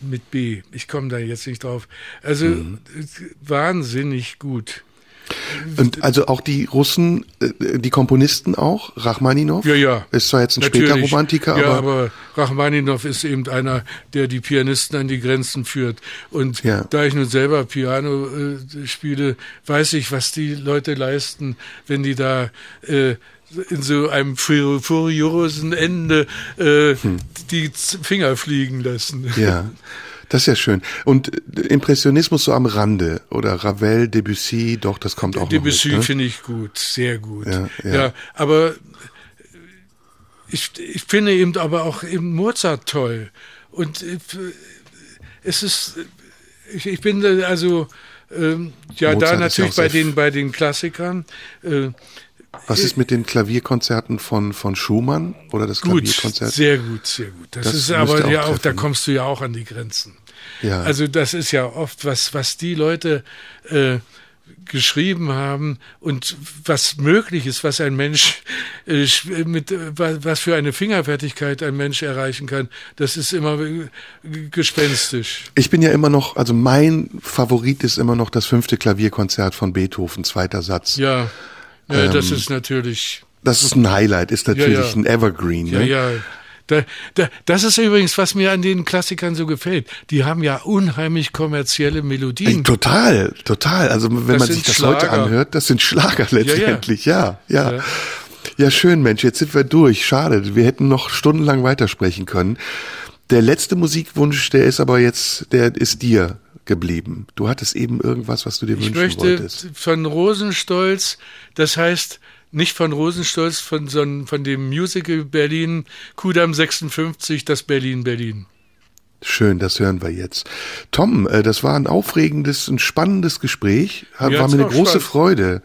mit B. Ich komme da jetzt nicht drauf. Also Mhm. äh, wahnsinnig gut. Und also auch die Russen, äh, die Komponisten auch, Rachmaninow? Ja, ja. Ist zwar jetzt ein Natürlich. später Romantiker, ja, aber, aber Rachmaninow ist eben einer, der die Pianisten an die Grenzen führt. Und Ja. da ich nun selber Piano äh, spiele, weiß ich, was die Leute leisten, wenn die da äh, in so einem fur- furiosen Ende äh, die Z- Finger fliegen lassen. Hm. ja. Das ist ja schön. Und äh, Impressionismus so am Rande oder Ravel, Debussy, doch, das kommt auch Debussy noch mit, ne? finde ich gut, sehr gut. Ja, Ja, ja. aber ich, ich finde eben aber auch eben Mozart toll. Und äh, es ist, ich, ich bin also ähm, ja Mozart da natürlich bei den bei den Klassikern äh, Was ist mit den Klavierkonzerten von, von Schumann oder das gut, Klavierkonzert? sehr gut, sehr gut. Das, Das ist aber auch ja auch, da treffen. kommst du ja auch an die Grenzen. Ja. Also das ist ja oft was, was die Leute äh, geschrieben haben und was möglich ist, was ein Mensch äh, mit wa- was für eine Fingerfertigkeit ein Mensch erreichen kann, das ist immer äh, gespenstisch. Ich bin ja immer noch, also mein Favorit ist immer noch das fünfte Klavierkonzert von Beethoven, zweiter Satz. Ja, ja das Ähm, ist natürlich Das ist ein Highlight, ist natürlich Ja, ja. ein Evergreen. ja Ne? ja. Da, da, das ist übrigens, was mir an den Klassikern so gefällt. Die haben ja unheimlich kommerzielle Ey, Melodien. total, total. Also wenn Das man sich das heute Schlager. anhört, das sind Schlager letztendlich, ja, ja. Ja, Ja. schön, Mensch, jetzt sind wir durch. Schade, wir hätten noch stundenlang weitersprechen können. Der letzte Musikwunsch, der ist aber jetzt, der ist dir geblieben. Du hattest eben irgendwas, was du dir Ich wünschen möchte wolltest. von Rosenstolz, das heißt nicht von Rosenstolz, von, sondern von dem Musical Berlin, Kudam 56, das Berlin Berlin. Schön, das hören wir jetzt. Tom, äh, das war ein aufregendes, ein spannendes Gespräch. War mir eine große Spaß. Freude,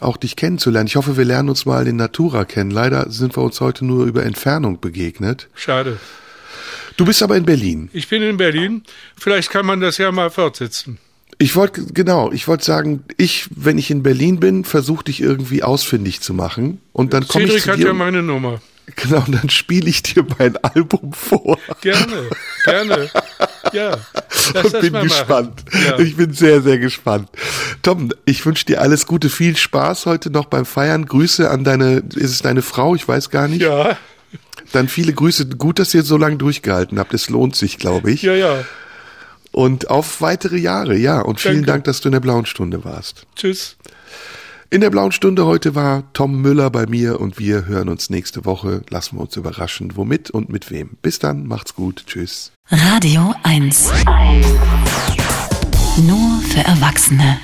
auch dich kennenzulernen. Ich hoffe, wir lernen uns mal in Natura kennen. Leider sind wir uns heute nur über Entfernung begegnet. Schade. Du bist aber in Berlin. Ich bin in Berlin. Vielleicht kann man das ja mal fortsetzen. Ich wollte, genau, ich wollte sagen, ich, wenn ich in Berlin bin, versuche dich irgendwie ausfindig zu machen. Und dann komme ich Cedric hat ja meine Nummer. genau, und dann spiele ich dir mein Album vor. Gerne, gerne. Ja, lass bin gespannt. Ja. Ich bin sehr, sehr gespannt. Tom, ich wünsche dir alles Gute, viel Spaß heute noch beim Feiern. Grüße an deine, ist es deine Frau? Ich weiß gar nicht. ja, Dann viele Grüße. Gut, dass ihr so lange durchgehalten habt. Es lohnt sich, glaube ich. ja, ja. Und auf weitere Jahre, ja. Und vielen Danke. Dank, dass du in der blauen Stunde warst. Tschüss. In der blauen Stunde heute war Tom Müller bei mir und wir hören uns nächste Woche. Lassen wir uns überraschen, womit und mit wem. Bis dann, macht's gut. Tschüss. Radio 1. Nur für Erwachsene.